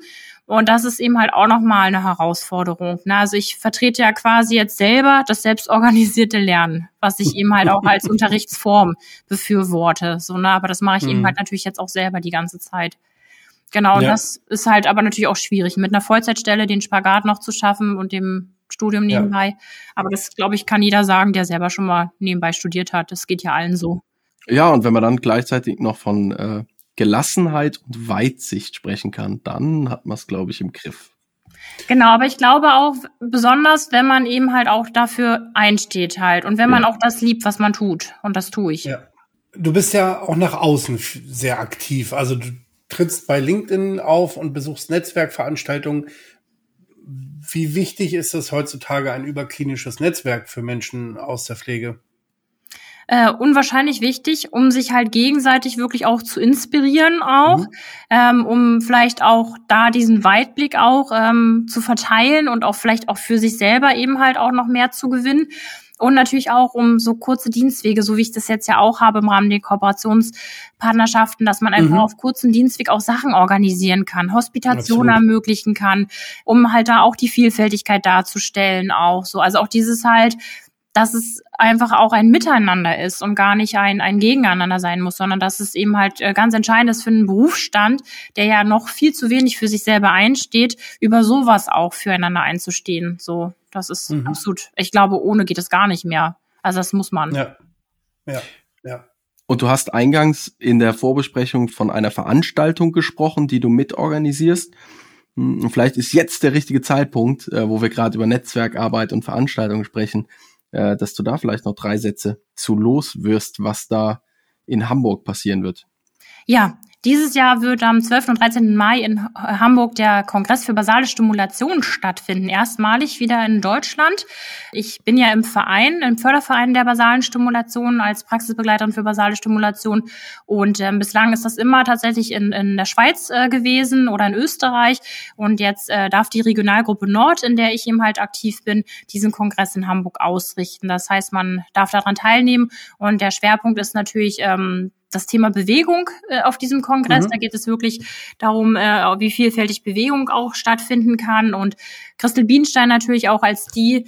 Und das ist eben halt auch nochmal eine Herausforderung. Ne? Also ich vertrete ja quasi jetzt selber das selbstorganisierte Lernen, was ich eben halt auch als Unterrichtsform befürworte. So, ne? Aber das mache ich mhm. eben halt natürlich jetzt auch selber die ganze Zeit. Genau, und ja. das ist halt aber natürlich auch schwierig, mit einer Vollzeitstelle den Spagat noch zu schaffen und dem Studium nebenbei. Ja. Aber das, glaube ich, kann jeder sagen, der selber schon mal nebenbei studiert hat. Das geht ja allen so. Ja, und wenn man dann gleichzeitig noch von äh, Gelassenheit und Weitsicht sprechen kann, dann hat man es, glaube ich, im Griff. Genau, aber ich glaube auch besonders, wenn man eben halt auch dafür einsteht halt und wenn man auch das liebt, was man tut. Und das tue ich. Ja. Du bist ja auch nach außen sehr aktiv. Also du trittst bei LinkedIn auf und besuchst Netzwerkveranstaltungen. Wie wichtig ist es heutzutage ein überklinisches Netzwerk für Menschen aus der Pflege? äh, unwahrscheinlich wichtig, um sich halt gegenseitig wirklich auch zu inspirieren auch, mhm. ähm, um vielleicht auch da diesen Weitblick auch ähm, zu verteilen und auch vielleicht auch für sich selber eben halt auch noch mehr zu gewinnen. Und natürlich auch um so kurze Dienstwege, so wie ich das jetzt ja auch habe im Rahmen der Kooperationspartnerschaften, dass man einfach mhm. auf kurzen Dienstweg auch Sachen organisieren kann, Hospitation Absolut. ermöglichen kann, um halt da auch die Vielfältigkeit darzustellen auch so. Also auch dieses halt, dass es einfach auch ein Miteinander ist und gar nicht ein, ein Gegeneinander sein muss, sondern dass es eben halt äh, ganz entscheidend ist für einen Berufsstand, der ja noch viel zu wenig für sich selber einsteht, über sowas auch füreinander einzustehen. So, das ist mhm. absolut, ich glaube, ohne geht es gar nicht mehr. Also das muss man. Ja. Ja. Ja. Und du hast eingangs in der Vorbesprechung von einer Veranstaltung gesprochen, die du mitorganisierst. Hm, vielleicht ist jetzt der richtige Zeitpunkt, äh, wo wir gerade über Netzwerkarbeit und Veranstaltungen sprechen, äh, dass du da vielleicht noch drei Sätze zu loswirst, was da in Hamburg passieren wird. Ja, dieses Jahr wird am 12. und 13. Mai in Hamburg der Kongress für basale Stimulation stattfinden. Erstmalig wieder in Deutschland. Ich bin ja im Verein, im Förderverein der basalen Stimulation als Praxisbegleiterin für basale Stimulation. Und ähm, bislang ist das immer tatsächlich in, in der Schweiz äh, gewesen oder in Österreich. Und jetzt äh, darf die Regionalgruppe Nord, in der ich eben halt aktiv bin, diesen Kongress in Hamburg ausrichten. Das heißt, man darf daran teilnehmen. Und der Schwerpunkt ist natürlich ähm, das Thema Bewegung äh, auf diesem Kongress. Mhm. Da geht es wirklich darum, äh, wie vielfältig Bewegung auch stattfinden kann. Und Christel Bienstein natürlich auch als die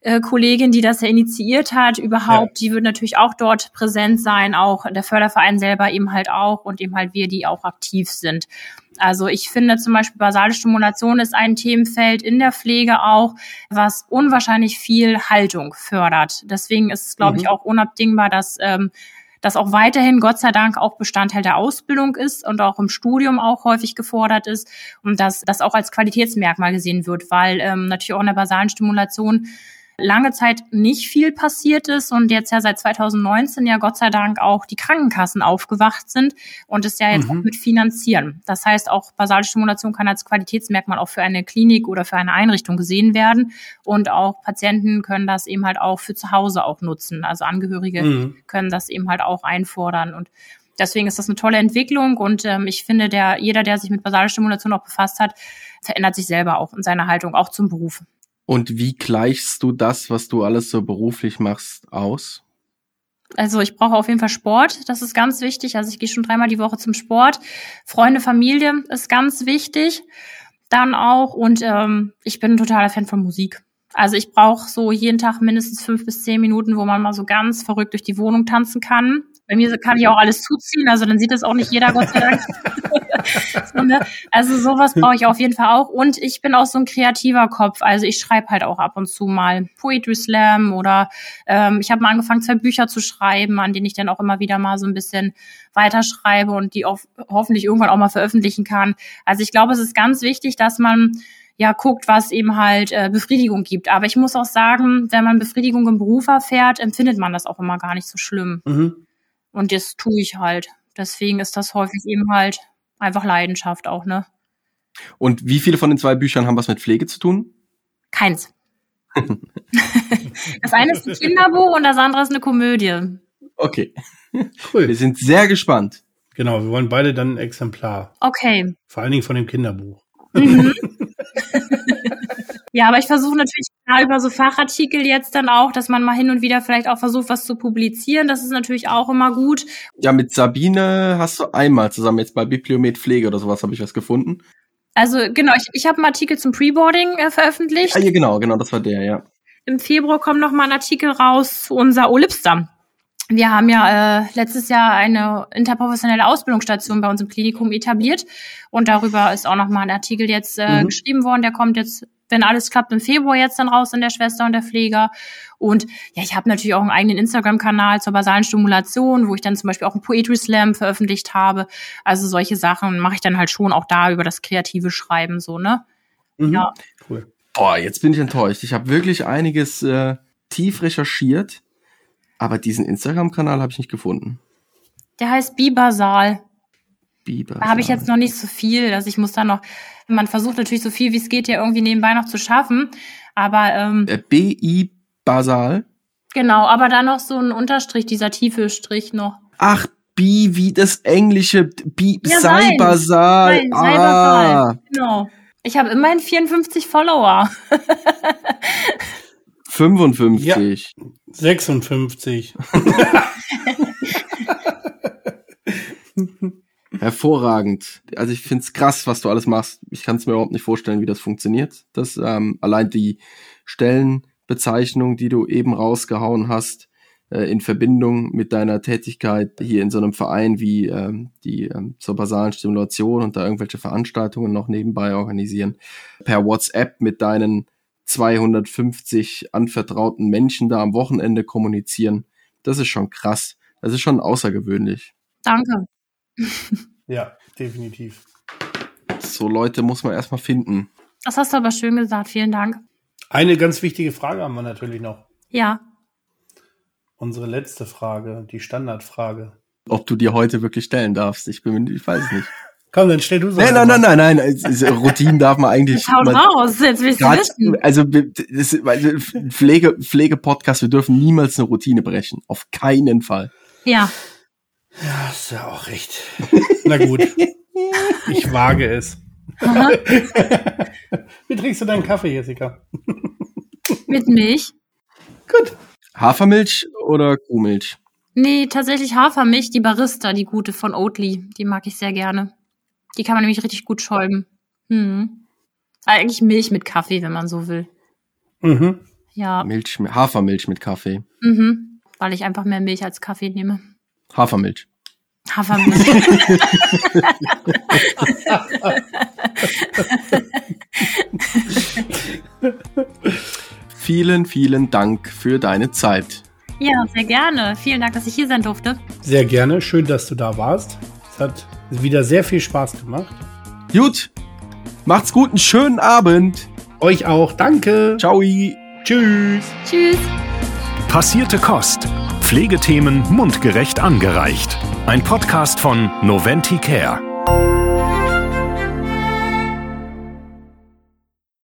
äh, Kollegin, die das ja initiiert hat, überhaupt, ja. die wird natürlich auch dort präsent sein, auch der Förderverein selber eben halt auch und eben halt wir, die auch aktiv sind. Also ich finde zum Beispiel basale Stimulation ist ein Themenfeld in der Pflege auch, was unwahrscheinlich viel Haltung fördert. Deswegen ist es, glaube mhm. ich, auch unabdingbar, dass ähm, das auch weiterhin Gott sei Dank auch Bestandteil der Ausbildung ist und auch im Studium auch häufig gefordert ist und dass das auch als Qualitätsmerkmal gesehen wird, weil ähm, natürlich auch in der basalen Stimulation lange Zeit nicht viel passiert ist und jetzt ja seit 2019 ja Gott sei Dank auch die Krankenkassen aufgewacht sind und es ja jetzt mhm. auch mit finanzieren. Das heißt, auch basale Stimulation kann als Qualitätsmerkmal auch für eine Klinik oder für eine Einrichtung gesehen werden und auch Patienten können das eben halt auch für zu Hause auch nutzen. Also Angehörige mhm. können das eben halt auch einfordern und Deswegen ist das eine tolle Entwicklung und ähm, ich finde, der jeder, der sich mit basaler Stimulation auch befasst hat, verändert sich selber auch in seiner Haltung, auch zum Beruf. Und wie gleichst du das, was du alles so beruflich machst, aus? Also ich brauche auf jeden Fall Sport, das ist ganz wichtig. Also ich gehe schon dreimal die Woche zum Sport. Freunde, Familie ist ganz wichtig. Dann auch und ähm, ich bin ein totaler Fan von Musik. Also ich brauche so jeden Tag mindestens fünf bis zehn Minuten, wo man mal so ganz verrückt durch die Wohnung tanzen kann. Bei mir kann ich auch alles zuziehen, also dann sieht das auch nicht jeder, Gott sei Dank. so, ne? Also sowas brauche ich auf jeden Fall auch. Und ich bin auch so ein kreativer Kopf. Also ich schreibe halt auch ab und zu mal Poetry Slam oder ähm, ich habe mal angefangen, zwei Bücher zu schreiben, an denen ich dann auch immer wieder mal so ein bisschen weiterschreibe und die auch hoffentlich irgendwann auch mal veröffentlichen kann. Also ich glaube, es ist ganz wichtig, dass man ja guckt, was eben halt äh, Befriedigung gibt. Aber ich muss auch sagen, wenn man Befriedigung im Beruf erfährt, empfindet man das auch immer gar nicht so schlimm. Mhm. Und das tue ich halt. Deswegen ist das häufig eben halt einfach Leidenschaft auch, ne? Und wie viele von den zwei Büchern haben was mit Pflege zu tun? Keins. das eine ist ein Kinderbuch und das andere ist eine Komödie. Okay. Cool. Wir sind sehr gespannt. Genau, wir wollen beide dann ein Exemplar. Okay. Vor allen Dingen von dem Kinderbuch. Mhm. Ja, aber ich versuche natürlich über so Fachartikel jetzt dann auch, dass man mal hin und wieder vielleicht auch versucht, was zu publizieren. Das ist natürlich auch immer gut. Ja, mit Sabine hast du einmal zusammen jetzt bei Bibliomet Pflege oder sowas habe ich was gefunden. Also genau, ich, ich habe einen Artikel zum Preboarding äh, veröffentlicht. Ah, ja, genau, genau, das war der, ja. Im Februar kommt noch mal ein Artikel raus zu unser Olipster. Wir haben ja äh, letztes Jahr eine interprofessionelle Ausbildungsstation bei uns im Klinikum etabliert und darüber ist auch noch mal ein Artikel jetzt äh, mhm. geschrieben worden. Der kommt jetzt wenn alles klappt, im Februar jetzt dann raus in der Schwester und der Pfleger. Und ja, ich habe natürlich auch einen eigenen Instagram-Kanal zur basalen Stimulation, wo ich dann zum Beispiel auch einen Poetry Slam veröffentlicht habe. Also solche Sachen mache ich dann halt schon auch da über das kreative Schreiben so, ne? Mhm. Ja. Cool. Boah, jetzt bin ich enttäuscht. Ich habe wirklich einiges äh, tief recherchiert, aber diesen Instagram-Kanal habe ich nicht gefunden. Der heißt Bibasal. Biber. Da habe ich jetzt noch nicht so viel. Also ich muss da noch, man versucht natürlich so viel wie es geht ja irgendwie nebenbei noch zu schaffen. Aber ähm, Äh, B-I Basal. genau, aber da noch so ein Unterstrich, dieser tiefe Strich noch. Ach, Bi wie das englische Bi Ja, sei. Basal. Nein, ah, Cyberball. Genau. Ich habe immerhin 54 Follower. 55. 56. Hervorragend. Also ich find's krass, was du alles machst. Ich kann es mir überhaupt nicht vorstellen, wie das funktioniert. Das ähm, allein die Stellenbezeichnung, die du eben rausgehauen hast, äh, in Verbindung mit deiner Tätigkeit hier in so einem Verein wie ähm, die ähm, zur basalen Stimulation und da irgendwelche Veranstaltungen noch nebenbei organisieren, per WhatsApp mit deinen 250 anvertrauten Menschen da am Wochenende kommunizieren. Das ist schon krass. Das ist schon außergewöhnlich. Danke. Ja, definitiv. So Leute muss man erstmal finden. Das hast du aber schön gesagt. Vielen Dank. Eine ganz wichtige Frage haben wir natürlich noch. Ja. Unsere letzte Frage, die Standardfrage. Ob du dir heute wirklich stellen darfst. Ich bin, ich weiß es nicht. Komm, dann stell du so. Nein, nein, nein, nein, nein. Es ist- Routinen darf man eigentlich. Haut man- raus. Jetzt willst du wissen. also weil Pflege, Pflegepodcast, wir dürfen niemals eine Routine brechen. Auf keinen Fall. Ja. Ja, du ja auch recht. Na gut. Ich wage es. Wie trinkst du deinen Kaffee, Jessica? Mit Milch? Hafermilch oder Kuhmilch? Nee, tatsächlich Hafermilch, die Barista, die gute von Oatly. Die mag ich sehr gerne. Die kann man nämlich richtig gut schäumen. Hm. Eigentlich Milch mit Kaffee, wenn man so will. Mhm. Ja. Milch, Hafermilch mit Kaffee. Mhm. Weil ich einfach mehr Milch als Kaffee nehme. Hafermilch. Hafermilch. Vielen, vielen Dank für deine Zeit. ja, sehr gerne. Vielen Dank, dass ich hier sein durfte. Sehr gerne. Schön, dass du da warst. Es hat wieder sehr viel Spaß gemacht. Gut. Macht's gut, einen schönen Abend. Euch auch. Danke. Ciao. Tschüss. Tschüss. Passierte Kost. Pflegethemen mundgerecht angereicht. Ein Podcast von Noventi Care.